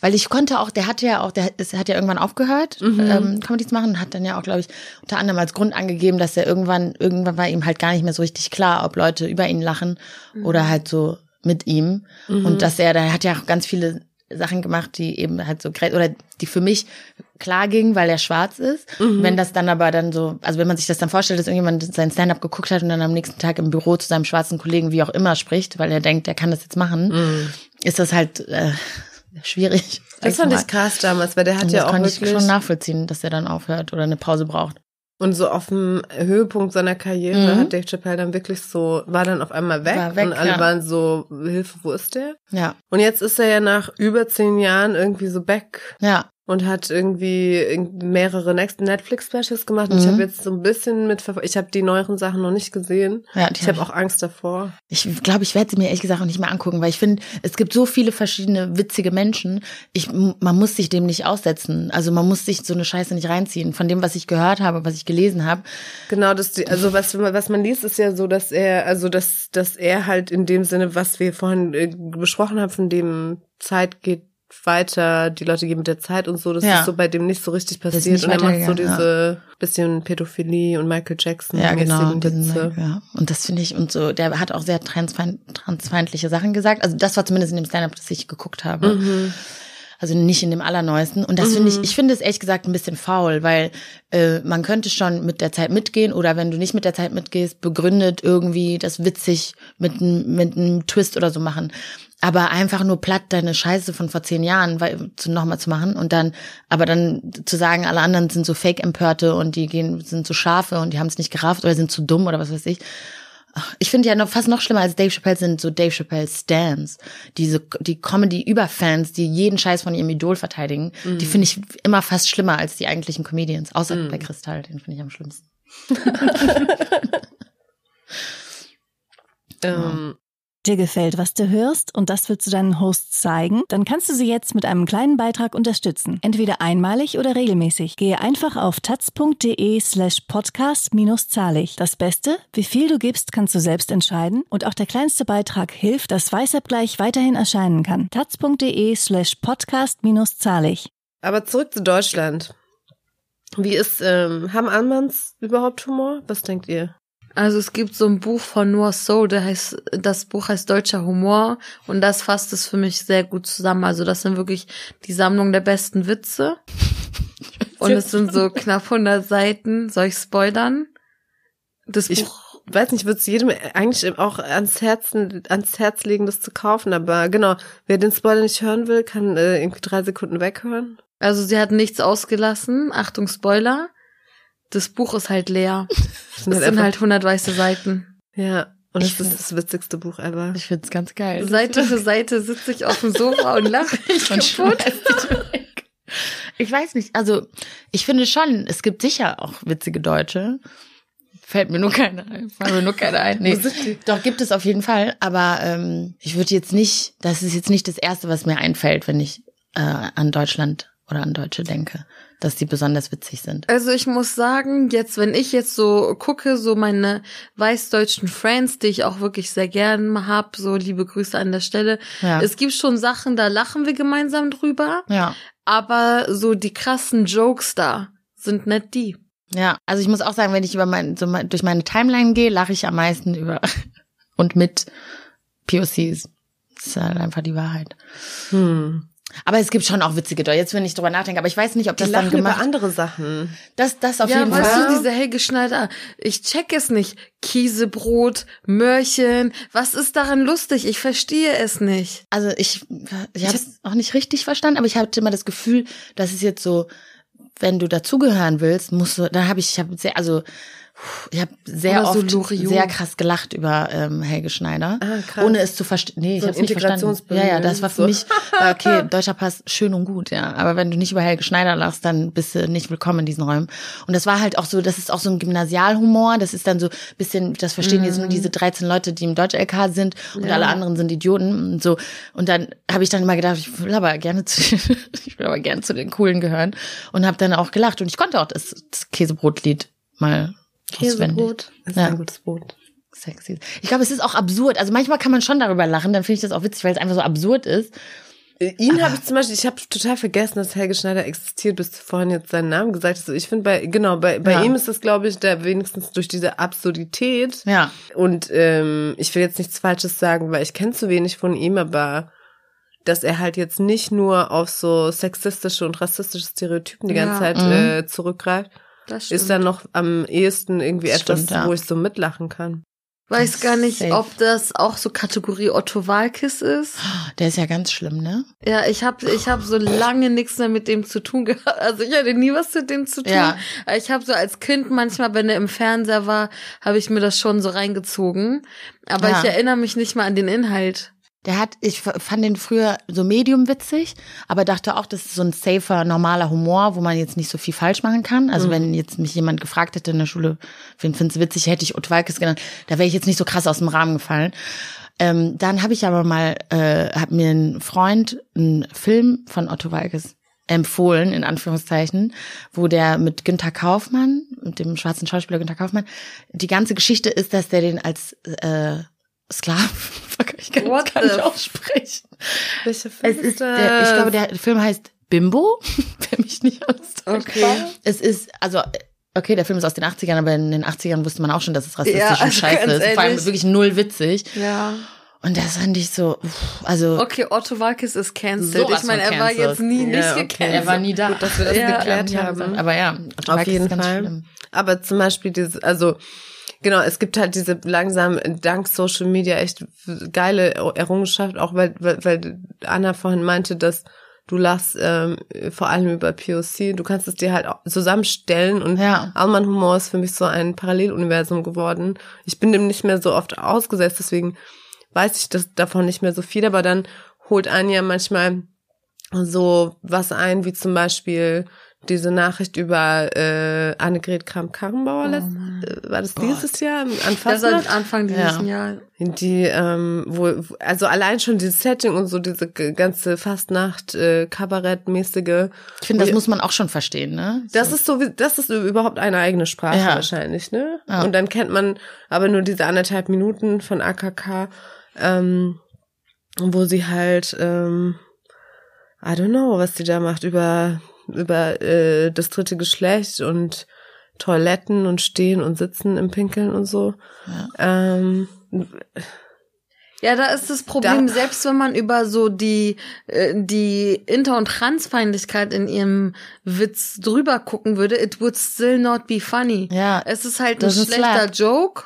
weil ich konnte auch, der hatte ja auch, der es hat ja irgendwann aufgehört, mhm. ähm, Comedy zu machen, hat dann ja auch, glaube ich, unter anderem als Grund angegeben, dass er irgendwann, irgendwann war ihm halt gar nicht mehr so richtig klar, ob Leute über ihn lachen mhm. oder halt so mit ihm. Mhm. Und dass er, da hat ja auch ganz viele Sachen gemacht, die eben halt so, oder die für mich klar gingen, weil er schwarz ist. Mhm. Wenn das dann aber dann so, also wenn man sich das dann vorstellt, dass irgendjemand sein Stand-up geguckt hat und dann am nächsten Tag im Büro zu seinem schwarzen Kollegen wie auch immer spricht, weil er denkt, er kann das jetzt machen, mhm. ist das halt äh, schwierig. Das fand ich krass damals, weil der hat und ja auch wirklich... Das kann ich schon nachvollziehen, dass er dann aufhört oder eine Pause braucht. Und so auf dem Höhepunkt seiner Karriere mhm. hat Dave Chappelle dann wirklich so, war dann auf einmal weg, weg und alle ja. waren so, Hilfe, wo ist der? Ja. Und jetzt ist er ja nach über zehn Jahren irgendwie so back. Ja und hat irgendwie mehrere Netflix-Specials gemacht. Mhm. ich habe jetzt so ein bisschen mit, ich habe die neueren Sachen noch nicht gesehen. Ja, ich habe hab auch Angst davor. Ich glaube, ich werde sie mir ehrlich gesagt auch nicht mehr angucken, weil ich finde, es gibt so viele verschiedene witzige Menschen. Ich, man muss sich dem nicht aussetzen. Also man muss sich so eine Scheiße nicht reinziehen. Von dem, was ich gehört habe, was ich gelesen habe. Genau, das, also was, was man liest, ist ja so, dass er, also dass, dass er halt in dem Sinne, was wir vorhin äh, besprochen haben, von dem Zeit geht weiter, die Leute gehen mit der Zeit und so, das ja. ist so bei dem nicht so richtig passiert. Und er macht so diese ja. bisschen Pädophilie und Michael Jackson. Ja, genau. Diesen, ja. Und das finde ich, und so, der hat auch sehr transfeind, transfeindliche Sachen gesagt. Also das war zumindest in dem Stand-up, das ich geguckt habe. Mhm. Also nicht in dem allerneuesten. Und das mhm. finde ich, ich finde es ehrlich gesagt ein bisschen faul, weil äh, man könnte schon mit der Zeit mitgehen oder wenn du nicht mit der Zeit mitgehst, begründet irgendwie das witzig mit, mit einem Twist oder so machen. Aber einfach nur platt deine Scheiße von vor zehn Jahren weil, zu, nochmal zu machen und dann, aber dann zu sagen, alle anderen sind so Fake-Empörte und die gehen, sind so Schafe und die haben es nicht gerafft oder sind zu dumm oder was weiß ich. Ich finde ja noch fast noch schlimmer als Dave Chappelle sind so Dave Chappelle Stans, diese die Comedy Überfans, die jeden Scheiß von ihrem Idol verteidigen. Mhm. Die finde ich immer fast schlimmer als die eigentlichen Comedians, außer mhm. bei Kristall, den finde ich am schlimmsten. ähm, dir gefällt, was du hörst und das willst du deinen Hosts zeigen, dann kannst du sie jetzt mit einem kleinen Beitrag unterstützen. Entweder einmalig oder regelmäßig. Gehe einfach auf taz.de slash podcast-zahlig. Das Beste, wie viel du gibst, kannst du selbst entscheiden und auch der kleinste Beitrag hilft, dass Weißabgleich weiterhin erscheinen kann. taz.de slash podcast-zahlig. Aber zurück zu Deutschland. Wie ist, ähm, haben Almans überhaupt Humor? Was denkt ihr? Also es gibt so ein Buch von Noah Soul, der heißt, das Buch heißt Deutscher Humor und das fasst es für mich sehr gut zusammen. Also das sind wirklich die Sammlung der besten Witze. und es sind so knapp 100 Seiten. Soll ich spoilern? Das ich Buch weiß nicht, würde es jedem eigentlich auch ans Herzen, ans Herz legen, das zu kaufen. Aber genau, wer den Spoiler nicht hören will, kann äh, irgendwie drei Sekunden weghören. Also sie hat nichts ausgelassen. Achtung, Spoiler. Das Buch ist halt leer. Es sind, sind halt 100 weiße Seiten. Ja. Und es ist das witzigste Buch ever. Ich find's ganz geil. Seite für Seite sitze ich auf dem Sofa und lache mich kaputt. Ich weiß nicht, also ich finde schon, es gibt sicher auch witzige Deutsche. Fällt mir nur keine ein. Fällt mir nur keine ein. Nee. Doch, gibt es auf jeden Fall. Aber ähm, ich würde jetzt nicht, das ist jetzt nicht das Erste, was mir einfällt, wenn ich äh, an Deutschland oder an Deutsche denke, dass die besonders witzig sind. Also ich muss sagen, jetzt, wenn ich jetzt so gucke, so meine weißdeutschen Friends, die ich auch wirklich sehr gern hab, so liebe Grüße an der Stelle. Ja. Es gibt schon Sachen, da lachen wir gemeinsam drüber. Ja. Aber so die krassen Jokes da sind nicht die. Ja, also ich muss auch sagen, wenn ich über mein, so durch meine Timeline gehe, lache ich am meisten über und mit POCs. Das ist halt einfach die Wahrheit. Hm. Aber es gibt schon auch witzige Deutsche, jetzt wenn ich drüber nachdenke, aber ich weiß nicht, ob das die dann gemacht über andere Sachen. Das das auf ja, jeden weißt Fall. Du, diese Helge Schneider, ich check es nicht. Käsebrot, Möhrchen, was ist daran lustig? Ich verstehe es nicht. Also ich ich habe es auch nicht richtig verstanden, aber ich hatte immer das Gefühl, dass es jetzt so wenn du dazugehören willst, musst du, dann habe ich, ich habe sehr, also ich habe sehr Oder oft so sehr krass gelacht über ähm, Helge Schneider, ah, krass. ohne es zu verstehen. Nee, so ich habe nicht verstanden. Ja, ja, das war für so. mich okay. Deutscher Pass schön und gut, ja. Aber wenn du nicht über Helge Schneider lachst, dann bist du nicht willkommen in diesen Räumen. Und das war halt auch so, das ist auch so ein Gymnasialhumor. Das ist dann so bisschen, das verstehen jetzt nur mhm. diese 13 Leute, die im Deutsch-LK sind und ja. alle anderen sind Idioten und so. Und dann habe ich dann immer gedacht, ich will aber gerne zu, ich will aber gerne zu den Coolen gehören und habe dann auch gelacht und ich konnte auch das, das Käsebrotlied mal Käsebrot ist ja. ein gutes Brot. Sexy. Ich glaube, es ist auch absurd. Also manchmal kann man schon darüber lachen, dann finde ich das auch witzig, weil es einfach so absurd ist. Äh, ihn habe ich zum Beispiel, ich habe total vergessen, dass Helge Schneider existiert, bis du vorhin jetzt seinen Namen gesagt hast. Ich finde bei, genau, bei, bei ja. ihm ist das, glaube ich, der wenigstens durch diese Absurdität. Ja. Und ähm, ich will jetzt nichts Falsches sagen, weil ich kenne zu wenig von ihm, aber dass er halt jetzt nicht nur auf so sexistische und rassistische Stereotypen die ganze ja. Zeit mhm. äh, zurückgreift, ist dann noch am ehesten irgendwie das etwas, stimmt, ja. wo ich so mitlachen kann. Weiß gar nicht, Safe. ob das auch so Kategorie Otto Walkes ist. Der ist ja ganz schlimm, ne? Ja, ich habe ich hab so lange nichts mehr mit dem zu tun gehabt. Also ich hatte nie was mit dem zu tun. Ja. Ich habe so als Kind manchmal, wenn er im Fernseher war, habe ich mir das schon so reingezogen. Aber ja. ich erinnere mich nicht mal an den Inhalt. Der hat, ich fand den früher so medium witzig, aber dachte auch, das ist so ein safer, normaler Humor, wo man jetzt nicht so viel falsch machen kann. Also mhm. wenn jetzt mich jemand gefragt hätte in der Schule, wen findest du witzig, hätte ich Otto Walkes genannt, da wäre ich jetzt nicht so krass aus dem Rahmen gefallen. Ähm, dann habe ich aber mal, äh, hat mir ein Freund einen Film von Otto Walkes empfohlen, in Anführungszeichen, wo der mit Günther Kaufmann, mit dem schwarzen Schauspieler Günther Kaufmann, die ganze Geschichte ist, dass der den als äh, Sklaven. Ich kann What gar nicht aussprechen. Welcher Film es ist der, ich glaube, der Film heißt Bimbo, wer mich nicht alles Okay. Es ist, also, okay, der Film ist aus den 80ern, aber in den 80ern wusste man auch schon, dass es rassistisch ja, also und scheiße ist. Vor allem wirklich null witzig. Ja. Und das fand ich so, also. Okay, Otto Walkes ist cancelled. Ich meine, er war jetzt nie nicht ja, okay. gecancelt. Er war nie da. Gut, dass wir das ja, geklärt haben. Aber ja, Otto auf Walkes jeden Fall. Schlimm. Aber zum Beispiel dieses, also, Genau, es gibt halt diese langsam dank Social Media echt geile Errungenschaft, auch weil, weil, weil Anna vorhin meinte, dass du lachst ähm, vor allem über POC. Du kannst es dir halt auch zusammenstellen und ja. Alman Humor ist für mich so ein Paralleluniversum geworden. Ich bin dem nicht mehr so oft ausgesetzt, deswegen weiß ich das davon nicht mehr so viel, aber dann holt einen ja manchmal so was ein, wie zum Beispiel diese Nachricht über äh, Annegret Kramp-Karrenbauer, oh, äh, war das dieses Gott. Jahr? Anfang, das war Anfang dieses ja. Jahr. Die, ähm, wo, also allein schon dieses Setting und so diese ganze Fastnacht, äh, Kabarettmäßige. Ich finde, das muss man auch schon verstehen, ne? So. Das ist so, das ist überhaupt eine eigene Sprache ja. wahrscheinlich, ne? Ja. Und dann kennt man aber nur diese anderthalb Minuten von AKK, ähm, wo sie halt, ähm, I don't know, was die da macht, über über äh, das dritte Geschlecht und Toiletten und Stehen und Sitzen im Pinkeln und so. Ja. Ähm, Ja, da ist das Problem, Da- selbst wenn man über so die, äh, die Inter- und Transfeindlichkeit in ihrem Witz drüber gucken würde, it would still not be funny. Ja, Es ist halt ein schlechter slap. Joke.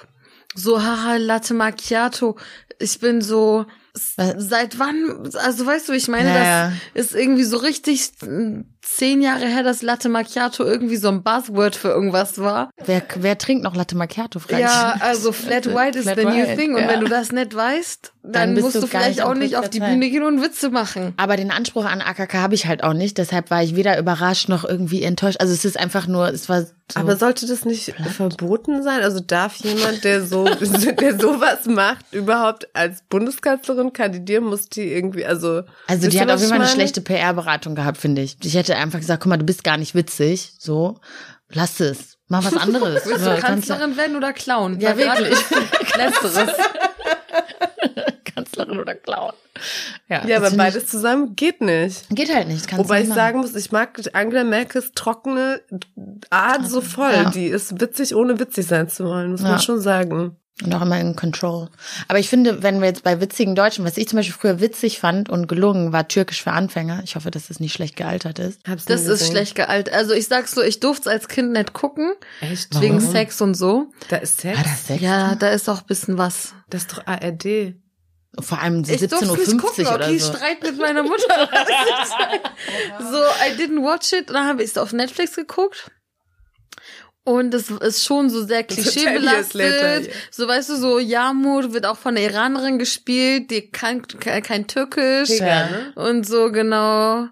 So, haha, Latte Macchiato. Ich bin so, Was? seit wann, also weißt du, ich meine, Ja, ja. das ist irgendwie so richtig zehn Jahre her, dass Latte Macchiato irgendwie so ein Buzzword für irgendwas war. Wer, wer trinkt noch Latte Macchiato? frag ich. Ja, also Flat White is Flat the new White, thing. Und ja. wenn du das nicht weißt, dann, Dann musst du vielleicht nicht auch nicht auf die. Bühne gehen und Witze machen. Aber den Anspruch an AKK habe ich halt auch nicht, deshalb war ich weder überrascht noch irgendwie enttäuscht. Also es ist einfach nur, es war so. Aber sollte das nicht verboten sein? Also darf jemand, der so, der sowas macht, überhaupt als Bundeskanzlerin kandidieren? Muss die irgendwie, also. Also die hat auf jeden Fall eine schlechte PR-Beratung gehabt, finde ich. Ich hätte einfach gesagt, guck mal, du bist gar nicht witzig, so, lass es, mach was anderes. Willst du Kanzlerin werden oder Clown? Ja, wirklich. Letzteres. Kanzlerin oder Clown. Ja, das aber beides zusammen geht nicht. Ich, geht halt nicht. Kannst Wobei ich sagen muss, ich mag Angela Merkels trockene Art so voll. Ja. Die ist witzig, ohne witzig sein zu wollen, muss Ja. man schon sagen. Und auch immer in Control. Aber ich finde, wenn wir jetzt bei witzigen Deutschen, was ich zum Beispiel früher witzig fand und gelungen, war Türkisch für Anfänger. Ich hoffe, dass das nicht schlecht gealtert ist. Hab's Das ist schlecht gealtert. Also ich sag's so, ich durfte es als Kind nicht gucken, Echt? wegen Sex und so. Da ist Sex. War das Sex? Ja, da ist auch ein bisschen was. Das ist doch ARD. Vor allem Ich durfte 17.50 nicht Uhr gucken, oder okay, so. Streit mit meiner Mutter. so, I didn't watch it. Und dann habe ich es auf Netflix geguckt. Und es ist schon so sehr So 10 years later, klischeebelastet. So, weißt du, so Yamur wird auch von einer Iranerin gespielt, die kann kein, kein Türkisch. Ja. ne? Und so, genau.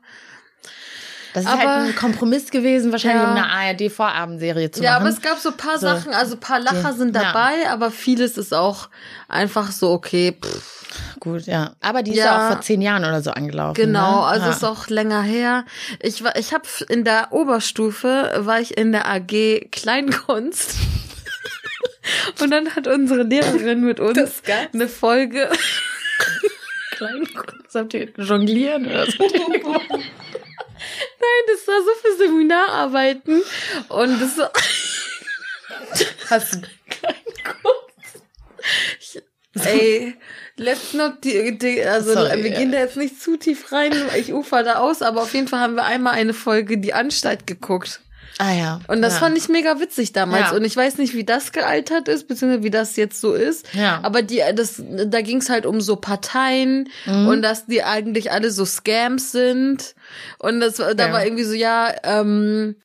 Das ist Aber- halt ein Kompromiss gewesen, wahrscheinlich Ja. um eine ARD-Vorabendserie zu Ja, machen. aber es gab so ein paar So. Sachen, also ein paar Lacher sind Ja. dabei, aber vieles ist auch einfach so, okay, pff, Gut, ja. Aber die ist Ja. ja auch vor zehn Jahren oder so angelaufen. Genau, ne? also ja. ist auch länger her. Ich war, ich habe in der Oberstufe war ich in der AG Kleinkunst. Und dann hat unsere Lehrerin mit uns eine Folge. Kleinkunst. Habt ihr jonglieren oder so? Nein, das war so für Seminararbeiten und das so Hast du Ey, let's not die, die also Sorry, wir ja. gehen da jetzt nicht zu tief rein, ich ufer da aus, aber auf jeden Fall haben wir einmal eine Folge die Anstalt geguckt. Ah ja. Und das ja. fand ich mega witzig damals. Ja. Und ich weiß nicht, wie das gealtert ist, beziehungsweise wie das jetzt so ist. Ja. Aber die, das, da ging es halt um so Parteien Mhm. und dass die eigentlich alle so Scams sind. Und das, war- da Ja. war irgendwie so, ja, ähm,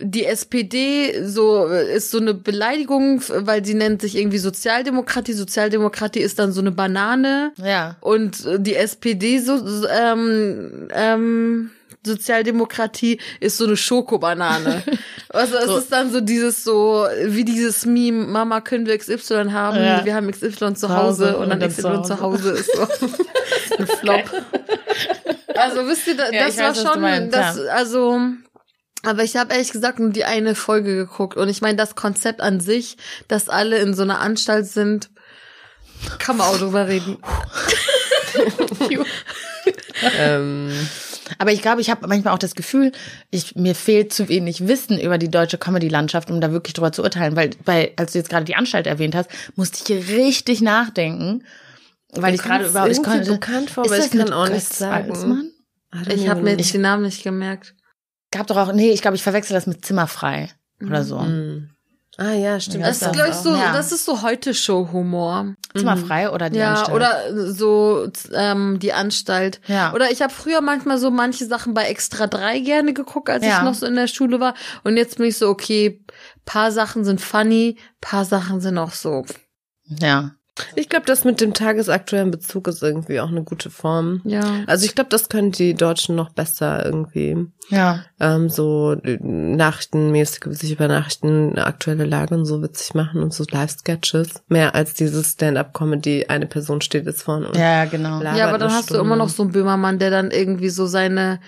die SPD so ist so eine Beleidigung, weil sie nennt sich irgendwie Sozialdemokratie. Sozialdemokratie ist dann so eine Banane. Ja. Und die SPD so so, ähm, ähm, Sozialdemokratie ist so eine Schokobanane. Also es So. ist dann so dieses so wie dieses Meme Mama können wir XY haben, Ja. wir haben XY zu Zu Hause Hause und dann und dann XY zu zu Hause ist so ein Flop. Also wisst ihr, da, Ja, das ich war weiß, schon meinst, das ja. also aber ich habe ehrlich gesagt nur die eine Folge geguckt und ich meine das Konzept an sich, dass alle in so einer Anstalt sind, kann man auch drüber reden. ähm, Aber ich glaube, ich habe manchmal auch das Gefühl, ich, mir fehlt zu wenig Wissen über die deutsche Comedy-Landschaft, um da wirklich drüber zu urteilen. Weil, bei, als du jetzt gerade die Anstalt erwähnt hast, musste ich richtig nachdenken. Weil ich gerade überhaupt ich irgendwie konnte, bekannt vor, aber ich kann auch Götz nicht sagen. Don't Ich habe mir jetzt den Namen nicht gemerkt. Gab doch auch, nee, ich glaube, ich verwechsel das mit Zimmerfrei oder so. know. Ah ja, stimmt. Ja, Das das ist, ich, so, Ja. das ist so heute Show-Humor. Zimmerfrei oder die Ja, Anstalt? oder so ähm, die Anstalt. Ja. Oder ich habe früher manchmal so manche Sachen bei Extra 3 gerne geguckt, als Ja. ich noch so in der Schule war. Und jetzt bin ich so, okay, paar Sachen sind funny, paar Sachen sind auch so. Ja. Ich glaube, das mit dem tagesaktuellen Bezug ist irgendwie auch eine gute Form. Ja. Also ich glaube, das können die Deutschen noch besser irgendwie Ja. ähm, so äh, nachrichtenmäßig sich über Nachrichten, eine aktuelle Lage und so witzig machen und so Live-Sketches. Mehr als dieses Stand-up-Comedy, eine Person steht jetzt vorne und Ja, genau. Ja, aber dann hast du Stunde. immer noch so einen Böhmermann, der dann irgendwie so seine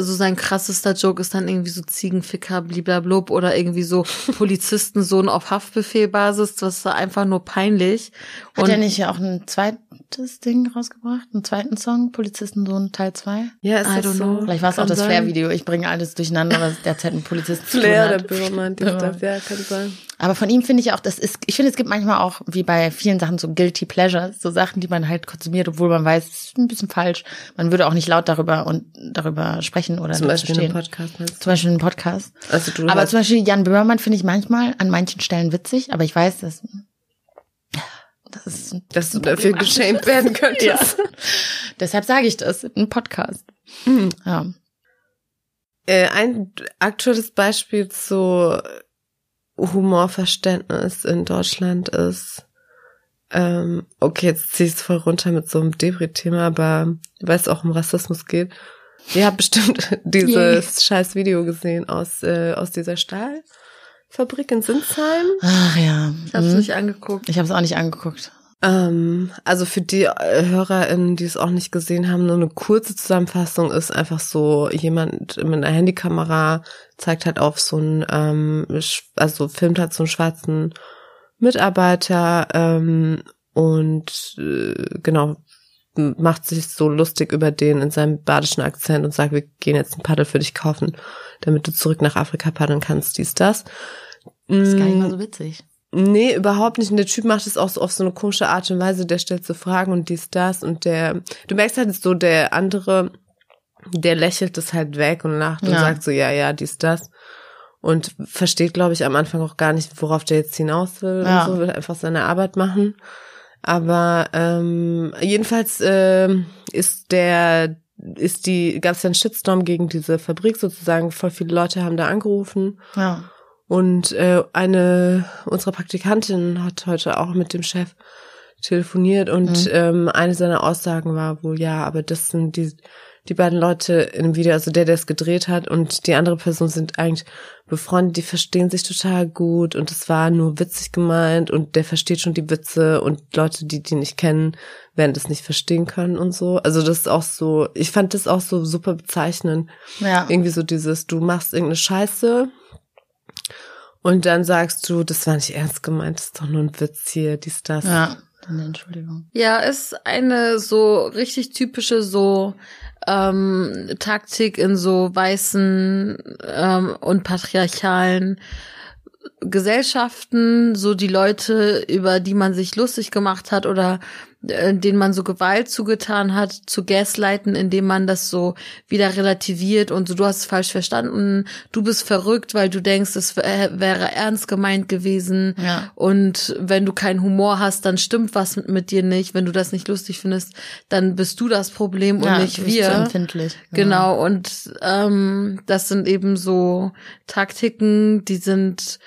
so sein krassester Joke ist dann irgendwie so Ziegenficker, bliblablub oder irgendwie so Polizistensohn auf Haftbefehlbasis, das ist einfach nur peinlich. Hat er nicht auch ein zweites Ding rausgebracht? Einen zweiten Song? Polizistensohn Teil 2? Ja, ist I das don't so? know. Vielleicht war es auch das. Flair-Video. Ich bringe alles durcheinander, was derzeit ein Polizist zu tun Flair, der hat. Böhmermann, ja, kann sein. Aber von ihm finde ich auch, das ist, ich finde, es gibt manchmal auch, wie bei vielen Sachen, so Guilty Pleasures, so Sachen, die man halt konsumiert, obwohl man weiß, es ist ein bisschen falsch. Man würde auch nicht laut darüber und darüber sprechen oder Zum Beispiel einen Podcast. Zum Beispiel einen Podcast. Also du aber zum Beispiel Jan Böhmermann finde ich manchmal an manchen Stellen witzig, aber ich weiß, dass das ist dass du dafür geschämt werden könntest. ja. Deshalb sage ich das, ein Podcast. Mhm. Ja. Äh, ein aktuelles Beispiel zu Humorverständnis in Deutschland ist, ähm, okay, jetzt ziehe ich es voll runter mit so einem Debris-Thema, aber weil es auch um Rassismus geht. Ihr habt bestimmt dieses scheiß Video gesehen aus, äh, aus dieser Stahlfabrik in Sinsheim. Ach ja. Ich hab's Hm. nicht angeguckt. Ich habe es auch nicht angeguckt. Ähm, also für die äh, HörerInnen, die es auch nicht gesehen haben, nur eine kurze Zusammenfassung ist einfach so, jemand mit einer Handykamera zeigt halt auf so einen, ähm, also filmt halt so einen schwarzen Mitarbeiter ähm, und äh, genau macht sich so lustig über den in seinem badischen Akzent und sagt, wir gehen jetzt ein Paddel für dich kaufen, damit du zurück nach Afrika paddeln kannst, dies, das. Das ist gar nicht Mm, mal so witzig. Nee, überhaupt nicht. Und der Typ macht es auch so auf so eine komische Art und Weise. Der stellt so Fragen und dies, das. Und der, du merkst halt so, der andere, der lächelt es halt weg und lacht und Ja. sagt so, ja, ja, dies, das. Und versteht, glaube ich, am Anfang auch gar nicht, worauf der jetzt hinaus will Ja. und so, will einfach seine Arbeit machen. Aber ähm, jedenfalls ähm, ist der, ist die, gab es ja einen Shitstorm gegen diese Fabrik sozusagen. Voll viele Leute haben da angerufen. Ja. Und äh, eine unserer Praktikantinnen hat heute auch mit dem Chef telefoniert und Mhm. ähm, eine seiner Aussagen war wohl, ja, aber das sind die, die beiden Leute im Video, also der, der es gedreht hat und die andere Person sind eigentlich befreundet, die verstehen sich total gut und es war nur witzig gemeint und der versteht schon die Witze und Leute, die die nicht kennen, werden das nicht verstehen können und so. Also das ist auch so, ich fand das auch so super bezeichnend Ja. irgendwie so dieses, du machst irgendeine Scheiße und dann sagst du, das war nicht ernst gemeint, das ist doch nur ein Witz hier, dies, das. Ja. Dann Entschuldigung. Ja, ist eine so richtig typische so ähm, Taktik in so weißen ähm, und patriarchalen Gesellschaften, so die Leute, über die man sich lustig gemacht hat oder äh, denen man so Gewalt zugetan hat, zu gaslighten, indem man das so wieder relativiert und so, du hast es falsch verstanden, du bist verrückt, weil du denkst, es wär- wäre ernst gemeint gewesen. Ja. Und wenn du keinen Humor hast, dann stimmt was mit, mit dir nicht. Wenn du das nicht lustig findest, dann bist du das Problem und ja, nicht du bist wir. Zu empfindlich. Genau, und ähm, das sind eben so Taktiken, die sind,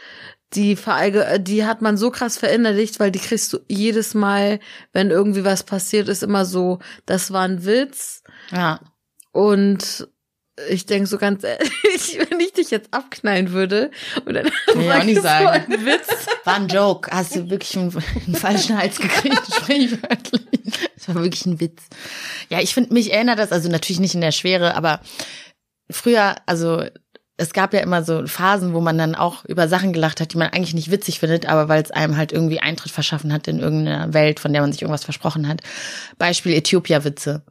die verallge die hat man so krass verinnerlicht, weil die kriegst du jedes Mal, wenn irgendwie was passiert ist, immer so, das war ein Witz. Ja. Und ich denk so ganz ehrlich, wenn ich dich jetzt abknallen würde und dann Kann ich auch nicht sagst, das war sagen. ein Witz. War ein Joke. Hast du wirklich einen, einen falschen Hals gekriegt, sprichwörtlich. Das war wirklich ein Witz. Ja, ich finde, mich erinnert das, also natürlich nicht in der Schwere, aber früher, also es gab ja immer so Phasen, wo man dann auch über Sachen gelacht hat, die man eigentlich nicht witzig findet, aber weil es einem halt irgendwie Eintritt verschaffen hat in irgendeine Welt, von der man sich irgendwas versprochen hat. Beispiel Äthiopia-Witze.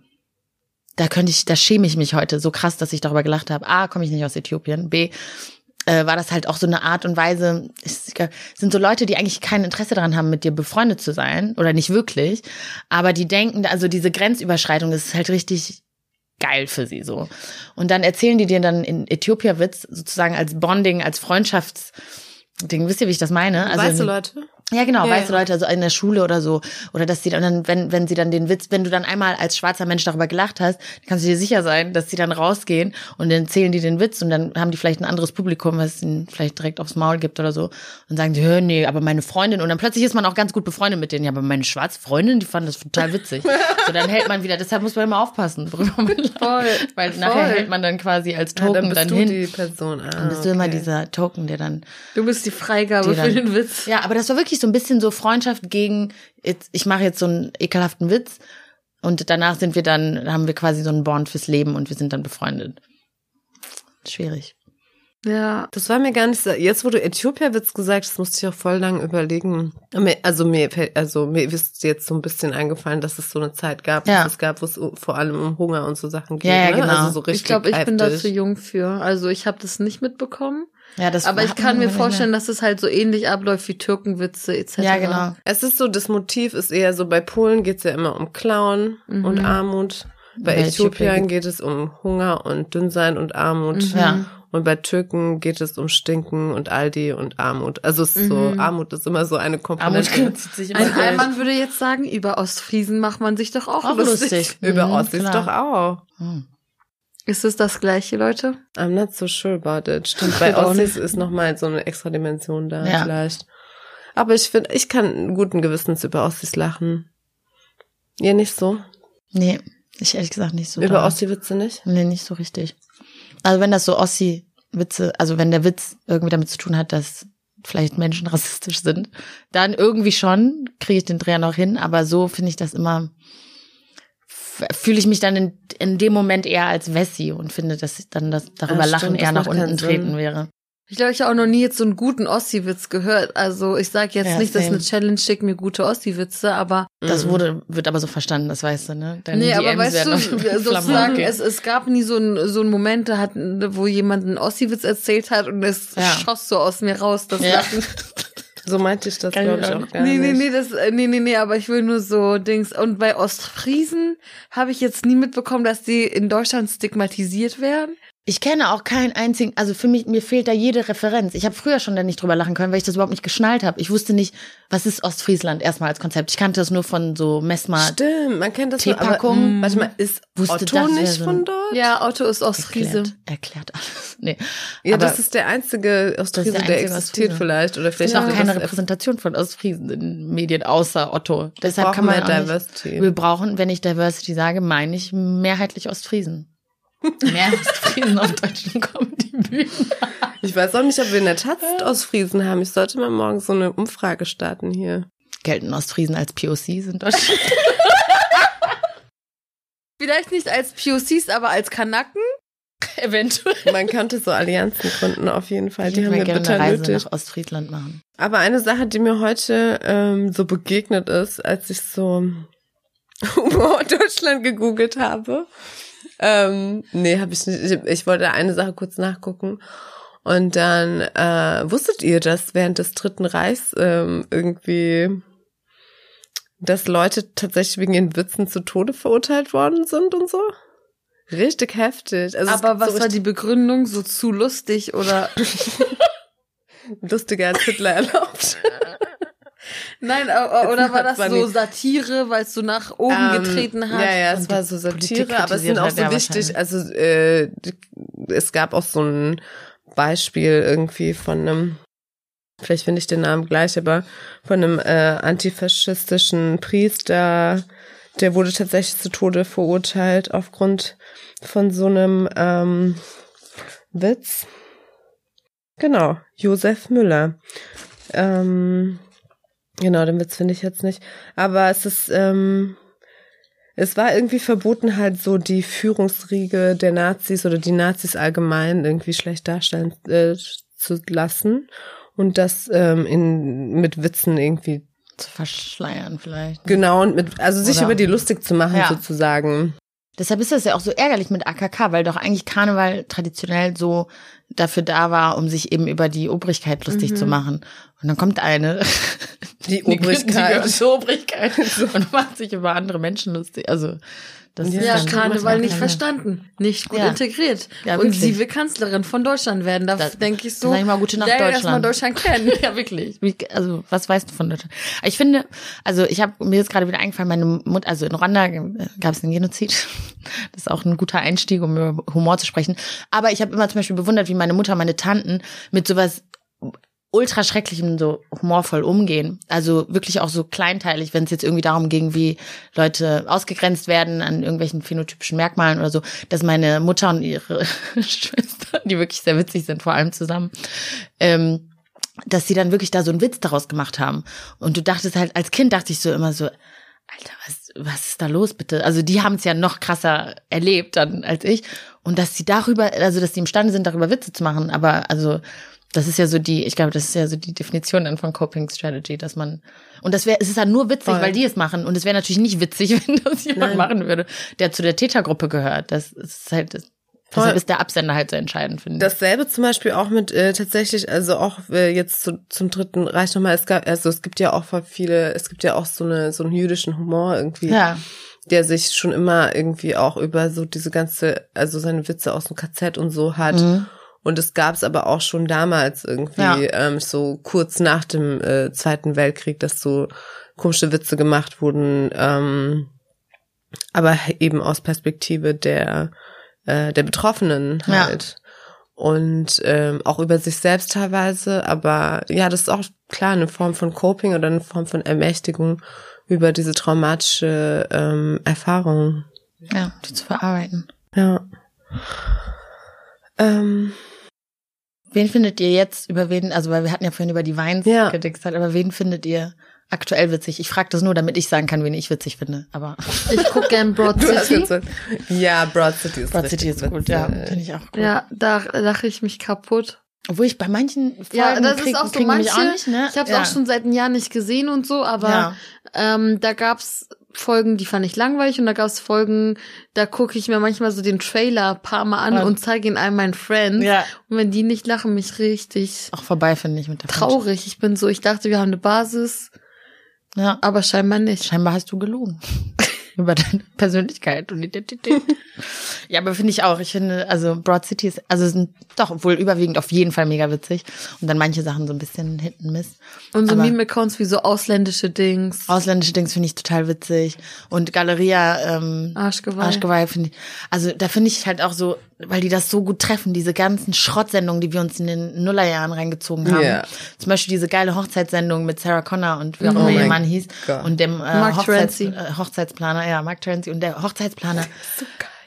Da könnte ich, da schäme ich mich heute so krass, dass ich darüber gelacht habe. A, komme ich nicht aus Äthiopien. B, äh, war das halt auch so eine Art und Weise, es sind so Leute, die eigentlich kein Interesse daran haben, mit dir befreundet zu sein oder nicht wirklich, aber die denken, also diese Grenzüberschreitung das ist halt richtig geil für sie so. Und dann erzählen die dir dann in Äthiopia-Witz sozusagen als Bonding, als Freundschaftsding. Wisst ihr, wie ich das meine? Also weißt du, Leute? Ja, genau, Ja, weiße ja. Leute, also in der Schule oder so. Oder dass sie dann, wenn, wenn sie dann den Witz, wenn du dann einmal als schwarzer Mensch darüber gelacht hast, kannst du dir sicher sein, dass sie dann rausgehen und dann erzählen die den Witz und dann haben die vielleicht ein anderes Publikum, was ihnen vielleicht direkt aufs Maul gibt oder so. Und sagen die, hör, nee, aber meine Freundin, und dann plötzlich ist man auch ganz gut befreundet mit denen. Ja, aber meine schwarze Freundin, die fand das total witzig. so, dann hält man wieder, deshalb muss man immer aufpassen, worüber man lacht. Voll. Weil Voll. nachher hält man dann quasi als Ja, Token dann bist dann du hin. die Person. Ah, dann bist du immer okay. dieser Token, der dann Du bist die Freigabe Die für dann- den Witz. ja, aber das war wirklich so ein bisschen so Freundschaft gegen, jetzt, ich mache jetzt so einen ekelhaften Witz und danach sind wir dann, haben wir quasi so einen Bond fürs Leben und wir sind dann befreundet. Schwierig. Ja. Das war mir gar nicht so. Jetzt, wo du Äthiopia-Witz gesagt hast, musste ich auch voll lang überlegen. Also mir, fällt- also mir ist jetzt so ein bisschen eingefallen, dass es so eine Zeit gab, Ja. dass es gab, wo es vor allem um Hunger und so Sachen geht. Ja, ja, ne? genau. Also so richtig Ich glaube, ich bin da zu jung für. Also ich habe das nicht mitbekommen. Ja, das Aber ich kann mir vorstellen, dass es halt so ähnlich abläuft wie Türkenwitze etc. Ja, genau. Es ist so, das Motiv ist eher so, bei Polen geht's ja immer um Klauen Mhm. und Armut. Bei, Bei Äthiopien Äthiopien geht es um Hunger und Dünnsein und Armut. Mhm. Ja. Und bei Türken geht es um Stinken und Aldi und Armut. Also es ist so, Mhm. Armut ist immer so eine Armut Komponente. zieht sich immer Ein. Allmann würde jetzt sagen, über Ostfriesen macht man sich doch auch, Auch lustig. lustig. Über Mhm, Ossis doch auch. Hm. Ist es das gleiche, Leute? I'm not so sure about it. Stimmt, bei auch Ossis ist nochmal so eine extra Dimension da Ja. vielleicht. Aber ich finde, ich kann guten Gewissens über Ossis lachen. Ihr nicht so? Nee, ich ehrlich gesagt nicht so. über. Ossi-Witze nicht? Nee, nicht so richtig. Also wenn das so Ossi-Witze, also wenn der Witz irgendwie damit zu tun hat, dass vielleicht Menschen rassistisch sind, dann irgendwie schon, kriege ich den Dreher noch hin, aber so finde ich das immer, fühle ich mich dann in, in dem Moment eher als Wessi und finde, dass dann das darüber Ah, Lachen stimmt, eher das nach unten Sinn. treten wäre. Ich glaube, ich habe auch noch nie jetzt so einen guten Ossi-Witz gehört. Also ich sage jetzt Ja, nicht, dass same. eine Challenge schickt mir gute Ossi-Witze, aber Das Mhm. wurde, wird aber so verstanden, das weißt du, ne? Deine nee, aber DMs weißt werden du, sozusagen, gehen. es, es gab nie so einen so einen Moment, da hat, wo jemand einen Ossi-Witz erzählt hat und es Ja. schoss so aus mir raus, das Ja. Lachen. So meinte ich das, glaube ich, auch gar Nee, nee, nicht. nee, das, äh, nee, nee, nee, aber ich will nur so Dings. Und bei Ostfriesen habe ich jetzt nie mitbekommen, dass die in Deutschland stigmatisiert werden. Ich kenne auch keinen einzigen, also für mich, mir fehlt da jede Referenz. Ich habe früher schon da nicht drüber lachen können, weil ich das überhaupt nicht geschnallt habe. Ich wusste nicht, was ist Ostfriesland erstmal als Konzept. Ich kannte das nur von so Messma. Stimmt, man kennt das nur, aber, Teepackung. mh, Warte mal, ist Wusste, Otto das nicht so von dort? Ja, Otto ist Ostfriese. Erklärt, erklärt alles. Nee. Ja, aber das ist der einzige Ostfriese, der der, einzige existiert Ostfriese. vielleicht. Oder es vielleicht ist auch keine Repräsentation von Ostfriesen in Medien außer Otto. Deshalb brauchen kann man mehr auch nicht, Diversity. Wir brauchen, wenn ich Diversity sage, meine ich mehrheitlich Ostfriesen. Mehr Ostfriesen auf deutschen Comedy-Bühnen. Ich weiß auch nicht, ob wir in der Taz Ostfriesen haben. Ich sollte mal morgen so eine Umfrage starten hier. Gelten Ostfriesen als POCs in Deutschland? Vielleicht nicht als POCs, aber als Kanaken. Eventuell. Man könnte so Allianzen gründen, auf jeden Fall. Ich Die haben würde wir gerne bitter eine Reise nötig. nach Ostfriesland machen. Aber eine Sache, die mir heute ähm, so begegnet ist, als ich so Humor Deutschland gegoogelt habe. Ähm, nee, habe ich nicht. Ich, wollte eine Sache kurz nachgucken. Und dann äh, wusstet ihr, dass während des Dritten Reichs ähm, irgendwie, dass Leute tatsächlich wegen ihren Witzen zu Tode verurteilt worden sind und so? Richtig heftig. Also aber was so war die Begründung? So zu lustig oder? lustiger als Hitler erlaubt? Nein, oder war das so Satire, weil es so nach oben Ähm, getreten hat? Ja, ja, es war so Satire, aber es sind auch so ja, wichtig, also äh, es gab auch so ein Beispiel irgendwie von einem, vielleicht finde ich den Namen gleich, aber von einem äh, antifaschistischen Priester, der wurde tatsächlich zu Tode verurteilt aufgrund von so einem ähm, Witz. Genau, Josef Müller. Ähm, genau, den Witz finde ich jetzt nicht. Aber es ist, ähm, es war irgendwie verboten, halt so die Führungsriege der Nazis oder die Nazis allgemein irgendwie schlecht darstellen äh, zu lassen und das ähm, in, mit Witzen irgendwie Zu verschleiern vielleicht. genau und mit, also sich Oder- über die lustig zu machen Ja. sozusagen. Deshalb ist das ja auch so ärgerlich mit AKK, weil doch eigentlich Karneval traditionell so dafür da war, um sich eben über die Obrigkeit lustig zu machen. Und dann kommt eine, Die die Obrigkeit. zur Obrigkeit und macht sich über andere Menschen lustig. Also das Ja, ist Karneval nicht verstanden, nicht gut Ja. integriert. Ja, und sie will Kanzlerin von Deutschland werden. Da denke ich so, sag ich mal, gute Nacht, lern erst mal Deutschland. Deutschland kennen. Ja, wirklich. Wie, also, was weißt du von Deutschland? Ich finde, also ich habe mir jetzt gerade wieder eingefallen, meine Mutter, also in Ruanda gab es einen Genozid. Das ist auch ein guter Einstieg, um über Humor zu sprechen. Aber ich habe immer zum Beispiel bewundert, wie meine Mutter, meine Tanten mit sowas ultra schrecklichem so humorvoll umgehen. Also wirklich auch so kleinteilig, wenn es jetzt irgendwie darum ging, wie Leute ausgegrenzt werden an irgendwelchen phänotypischen Merkmalen oder so, dass meine Mutter und ihre Schwester, die wirklich sehr witzig sind, vor allem zusammen, ähm, dass sie dann wirklich da so einen Witz daraus gemacht haben. Und du dachtest halt, als Kind dachte ich so immer so, Alter, was, was ist da los bitte? Also die haben es ja noch krasser erlebt dann als ich. Und dass sie darüber, also dass sie imstande sind, darüber Witze zu machen. Aber also, das ist ja so die, ich glaube, das ist ja so die Definition dann von Coping Strategy, dass man, und das wäre, es ist dann nur witzig, Voll. weil die es machen. Und es wäre natürlich nicht witzig, wenn das jemand Nein. machen würde, der zu der Tätergruppe gehört. Das ist halt, das, Deshalb ist der Absender halt so entscheidend, finde ich. Dasselbe zum Beispiel auch mit äh, tatsächlich, also auch äh, jetzt zu, zum dritten Reich nochmal, es gab, also es gibt ja auch viele, es gibt ja auch so eine so einen jüdischen Humor irgendwie. Ja. Der sich schon immer irgendwie auch über so diese ganze, also seine Witze aus dem KZ und so hat. Mhm. Und es gab es aber auch schon damals irgendwie, Ja. ähm, so kurz nach dem äh, Zweiten Weltkrieg, dass so komische Witze gemacht wurden, ähm, aber eben aus Perspektive der äh, der Betroffenen Ja. halt. Und ähm, auch über sich selbst teilweise, aber ja, das ist auch klar eine Form von Coping oder eine Form von Ermächtigung über diese traumatische ähm, Erfahrung. Ja, die zu verarbeiten. Ja. Ähm, Wen findet ihr jetzt, über wen, also weil wir hatten ja vorhin über die Weins Ja. gedickst, aber wen findet ihr aktuell witzig? Ich frage das nur, damit ich sagen kann, wen ich witzig finde. Aber Ich guck gern Broad City. ja, Broad City ist Broad richtig City ist gut, witzig. ja, finde ich auch gut. Ja, da lache ich mich kaputt. Obwohl ich bei manchen Folgen Ja, das krieg, ist auch so manche. auch nicht, ne? Ich habe es ja. auch schon seit einem Jahr nicht gesehen und so, aber Ja. ähm, da gab's Folgen, die fand ich langweilig und da gab's Folgen, da gucke ich mir manchmal so den Trailer ein paar Mal an Ja. und zeige ihn all meinen Friends. Ja. Und wenn die nicht lachen, mich richtig Auch vorbei, finde ich, mit der traurig. Ich bin so, ich dachte, wir haben eine Basis, Freundschaft. Ja. aber scheinbar nicht. Scheinbar hast du gelogen. Über deine Persönlichkeit und Identität. ja, aber finde ich auch. Ich finde, also Broad City ist, also sind doch wohl überwiegend auf jeden Fall mega witzig. Und dann manche Sachen so ein bisschen hinten Miss. Und so Meme-Accounts wie so ausländische Dings. Ausländische Dings finde ich total witzig. Und Galeria, ähm, Arschgeweih. Arschgeweih finde ich, also da finde ich halt auch so, weil die das so gut treffen, diese ganzen Schrottsendungen, die wir uns in den Nullerjahren reingezogen haben. Ja. Zum Beispiel diese geile Hochzeitssendung mit Sarah Connor und wie auch immer Oh ihr mein Mann hieß. Gott. Und dem äh, Mark Hochzeits, äh, Hochzeitsplaner, ja, Mark Terenzi. Und der Hochzeitsplaner,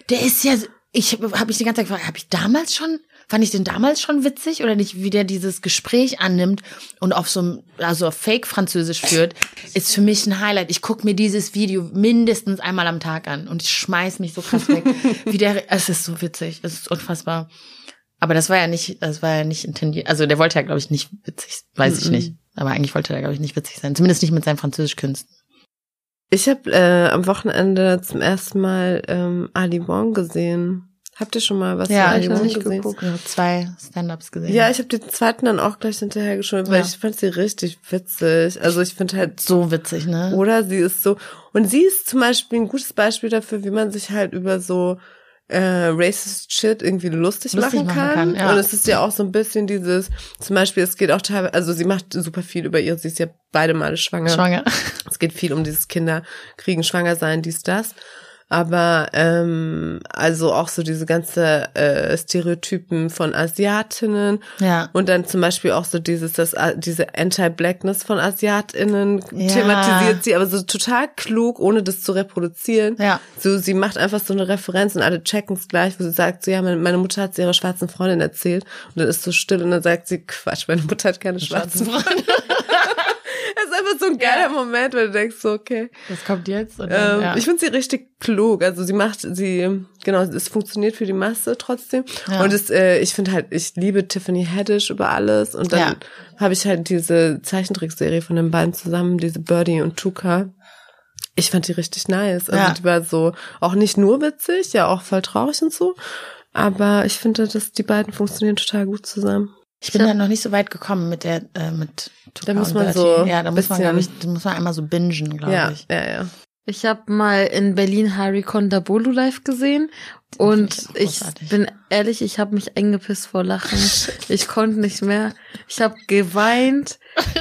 der ist ja, ich habe mich die ganze Zeit gefragt, habe ich damals schon, fand ich den damals schon witzig oder nicht, wie der dieses Gespräch annimmt und auf so einem, also auf Fake-Französisch führt, ist für mich ein Highlight. Ich guck mir dieses Video mindestens einmal am Tag an und ich schmeiß mich so krass weg. wie der, es ist so witzig, es ist unfassbar. Aber das war ja nicht, das war ja nicht intendiert. Also der wollte ja, glaube ich, nicht witzig, weiß ich nicht. Aber eigentlich wollte er, glaube ich, nicht witzig sein. Zumindest nicht mit seinen Französischkünsten. Ich habe äh, am Wochenende zum ersten Mal ähm, Ali Wong gesehen. Habt ihr schon mal was Ja, ich hab Wong nicht gesehen? Ich habe zwei Stand-ups gesehen. Ja, ich habe den zweiten dann auch gleich hinterher geschaut, weil Ja. ich fand sie richtig witzig. Also ich finde halt so witzig, ne? Oder sie ist so, und sie ist zum Beispiel ein gutes Beispiel dafür, wie man sich halt über so äh, racist Shit irgendwie lustig, Lustig machen machen kann. kann, ja. Und es ist ja auch so ein bisschen dieses, zum Beispiel, es geht auch teilweise, also sie macht super viel über ihr, sie ist ja beide Male schwanger. Schwanger. Es geht viel um dieses Kinder kriegen, schwanger sein, dies, das. Aber ähm, also auch so diese ganze äh, Stereotypen von Asiatinnen Ja. und dann zum Beispiel auch so dieses, das, äh, diese Anti-Blackness von AsiatInnen Ja. thematisiert sie, aber so total klug, ohne das zu reproduzieren. Ja. So, sie macht einfach so eine Referenz und alle checken es gleich, wo sie sagt, so, ja, meine, meine Mutter hat sie ihrer schwarzen Freundin erzählt. Und dann ist so still und dann sagt sie, Quatsch, meine Mutter hat keine schwarzen Freunde. Das ist einfach so ein geiler Moment, weil du denkst so, okay. Was kommt jetzt? Dann, Ähm, ja. Ich finde sie richtig klug. Also sie macht, sie, genau, es funktioniert für die Masse trotzdem. Ja. Und es, äh, ich finde halt, ich liebe Tiffany Haddish über alles. Und dann Ja. habe ich halt diese Zeichentrickserie von den beiden zusammen, diese Birdie und Tuka. Ich fand die richtig nice. Also Ja. die war so auch nicht nur witzig, ja auch voll traurig und so. Aber ich finde, dass die beiden funktionieren total gut zusammen. Ich bin da noch nicht so weit gekommen mit der, äh, mit Tuka Da muss man so ja, da muss man, glaube ich, da muss man einmal so bingen, glaube Ja, ich. ja, ja. Ich habe mal in Berlin Harry Kondabolu live gesehen und ich großartig. bin ehrlich, ich habe mich eingepisst vor Lachen. Ich konnte nicht mehr. Ich habe geweint.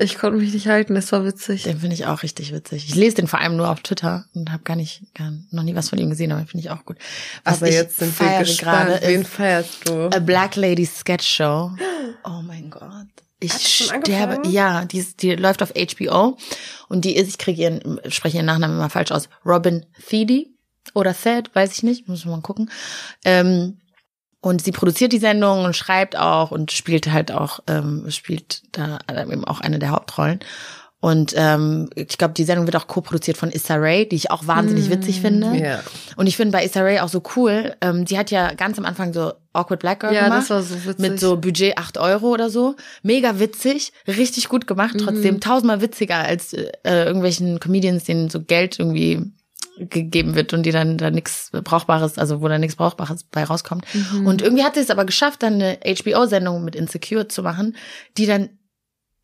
Ich konnte mich nicht halten. Es war witzig. Den finde ich auch richtig witzig. Ich lese den vor allem nur auf Twitter und habe gar nicht, gar, noch nie was von ihm gesehen, aber finde ich auch gut. Was Aber ich jetzt sind wir feiere gespannt. gerade Wen ist feierst du? A Black Lady Sketch Show. Oh mein Gott. Ich sterbe. Ja, die, ist, die läuft auf HBO und die ist, ich kriege ihren, spreche ihren Nachnamen immer falsch aus. Robin Thede oder Thad, weiß ich nicht, muss man mal gucken. Ähm, und sie produziert die Sendung und schreibt auch und spielt halt auch, ähm, spielt da eben auch eine der Hauptrollen. Und ähm, ich glaube, die Sendung wird auch co-produziert von Issa Rae, die ich auch wahnsinnig witzig finde. Ja. Und ich finde bei Issa Rae auch so cool, ähm, die hat ja ganz am Anfang so Awkward Black Girl Ja, gemacht. das war so witzig. Mit so Budget 8 Euro oder so. Mega witzig, richtig gut gemacht, trotzdem tausendmal witziger als äh, irgendwelchen Comedians, denen so Geld irgendwie gegeben wird und die dann da nichts Brauchbares, also wo da nichts Brauchbares bei rauskommt. Mhm. Und irgendwie hat sie es aber geschafft, dann eine HBO-Sendung mit Insecure zu machen, die dann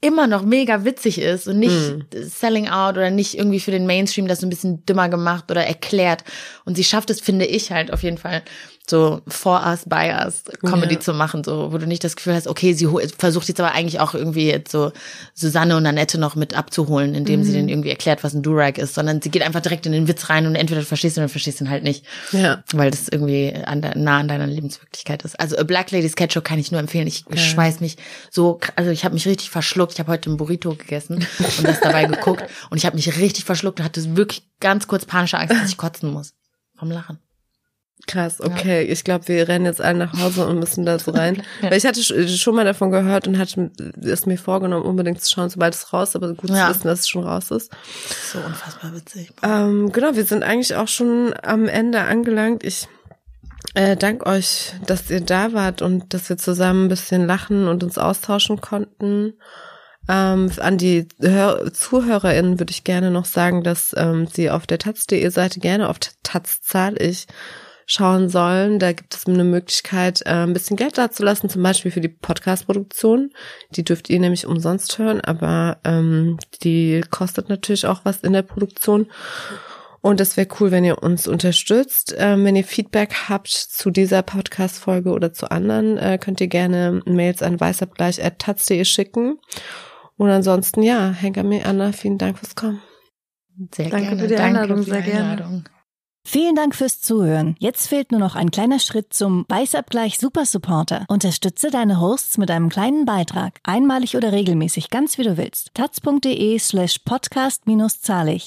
immer noch mega witzig ist und nicht mm. selling out oder nicht irgendwie für den Mainstream das so ein bisschen dümmer gemacht oder erklärt. Und sie schafft es, finde ich halt auf jeden Fall, so for us, by us Comedy ja. zu machen, so, wo du nicht das Gefühl hast, okay, sie versucht jetzt aber eigentlich auch irgendwie jetzt so Susanne und Annette noch mit abzuholen, indem mhm. sie denen irgendwie erklärt, was ein Durag ist, sondern sie geht einfach direkt in den Witz rein und entweder du verstehst ihn oder du verstehst ihn halt nicht. Ja. Weil das irgendwie an der, nah an deiner Lebenswirklichkeit ist. Also A Black Lady Sketch Show kann ich nur empfehlen. Ich ja. schweiß mich so, also ich habe mich richtig verschluckt. Ich habe heute ein Burrito gegessen und das dabei geguckt und ich habe mich richtig verschluckt und hatte wirklich ganz kurz panische Angst, dass ich kotzen muss. Vom Lachen. Krass, okay. Ja. Ich glaube, wir rennen jetzt alle nach Hause und müssen da so rein. ja. Weil ich hatte schon mal davon gehört und hatte es mir vorgenommen, unbedingt zu schauen, sobald es raus ist, aber gut ja. zu wissen, dass es schon raus ist. So unfassbar witzig. Ähm, genau, wir sind eigentlich auch schon am Ende angelangt. Ich äh, danke euch, dass ihr da wart und dass wir zusammen ein bisschen lachen und uns austauschen konnten. Ähm, an die Hör ZuhörerInnen würde ich gerne noch sagen, dass ähm, sie auf der taz.de Seite gerne auf Taz zahl ich schauen sollen. Da gibt es eine Möglichkeit, äh, ein bisschen Geld dazulassen, zum Beispiel für die Podcast-Produktion. Die dürft ihr nämlich umsonst hören, aber ähm, die kostet natürlich auch was in der Produktion. Und es wäre cool, wenn ihr uns unterstützt. Ähm, wenn ihr Feedback habt zu dieser Podcast-Folge oder zu anderen, äh, könnt ihr gerne Mails an weißabgleich.taz.de schicken. Und ansonsten, ja, Henker mir Anna, vielen Dank fürs Kommen. Sehr Danke gerne. für die Einladung, sehr gerne. Vielen Dank fürs Zuhören. Jetzt fehlt nur noch ein kleiner Schritt zum Weißabgleich Super Supporter. Unterstütze deine Hosts mit einem kleinen Beitrag. Einmalig oder regelmäßig, ganz wie du willst. taz.de slash podcast minus zahlig.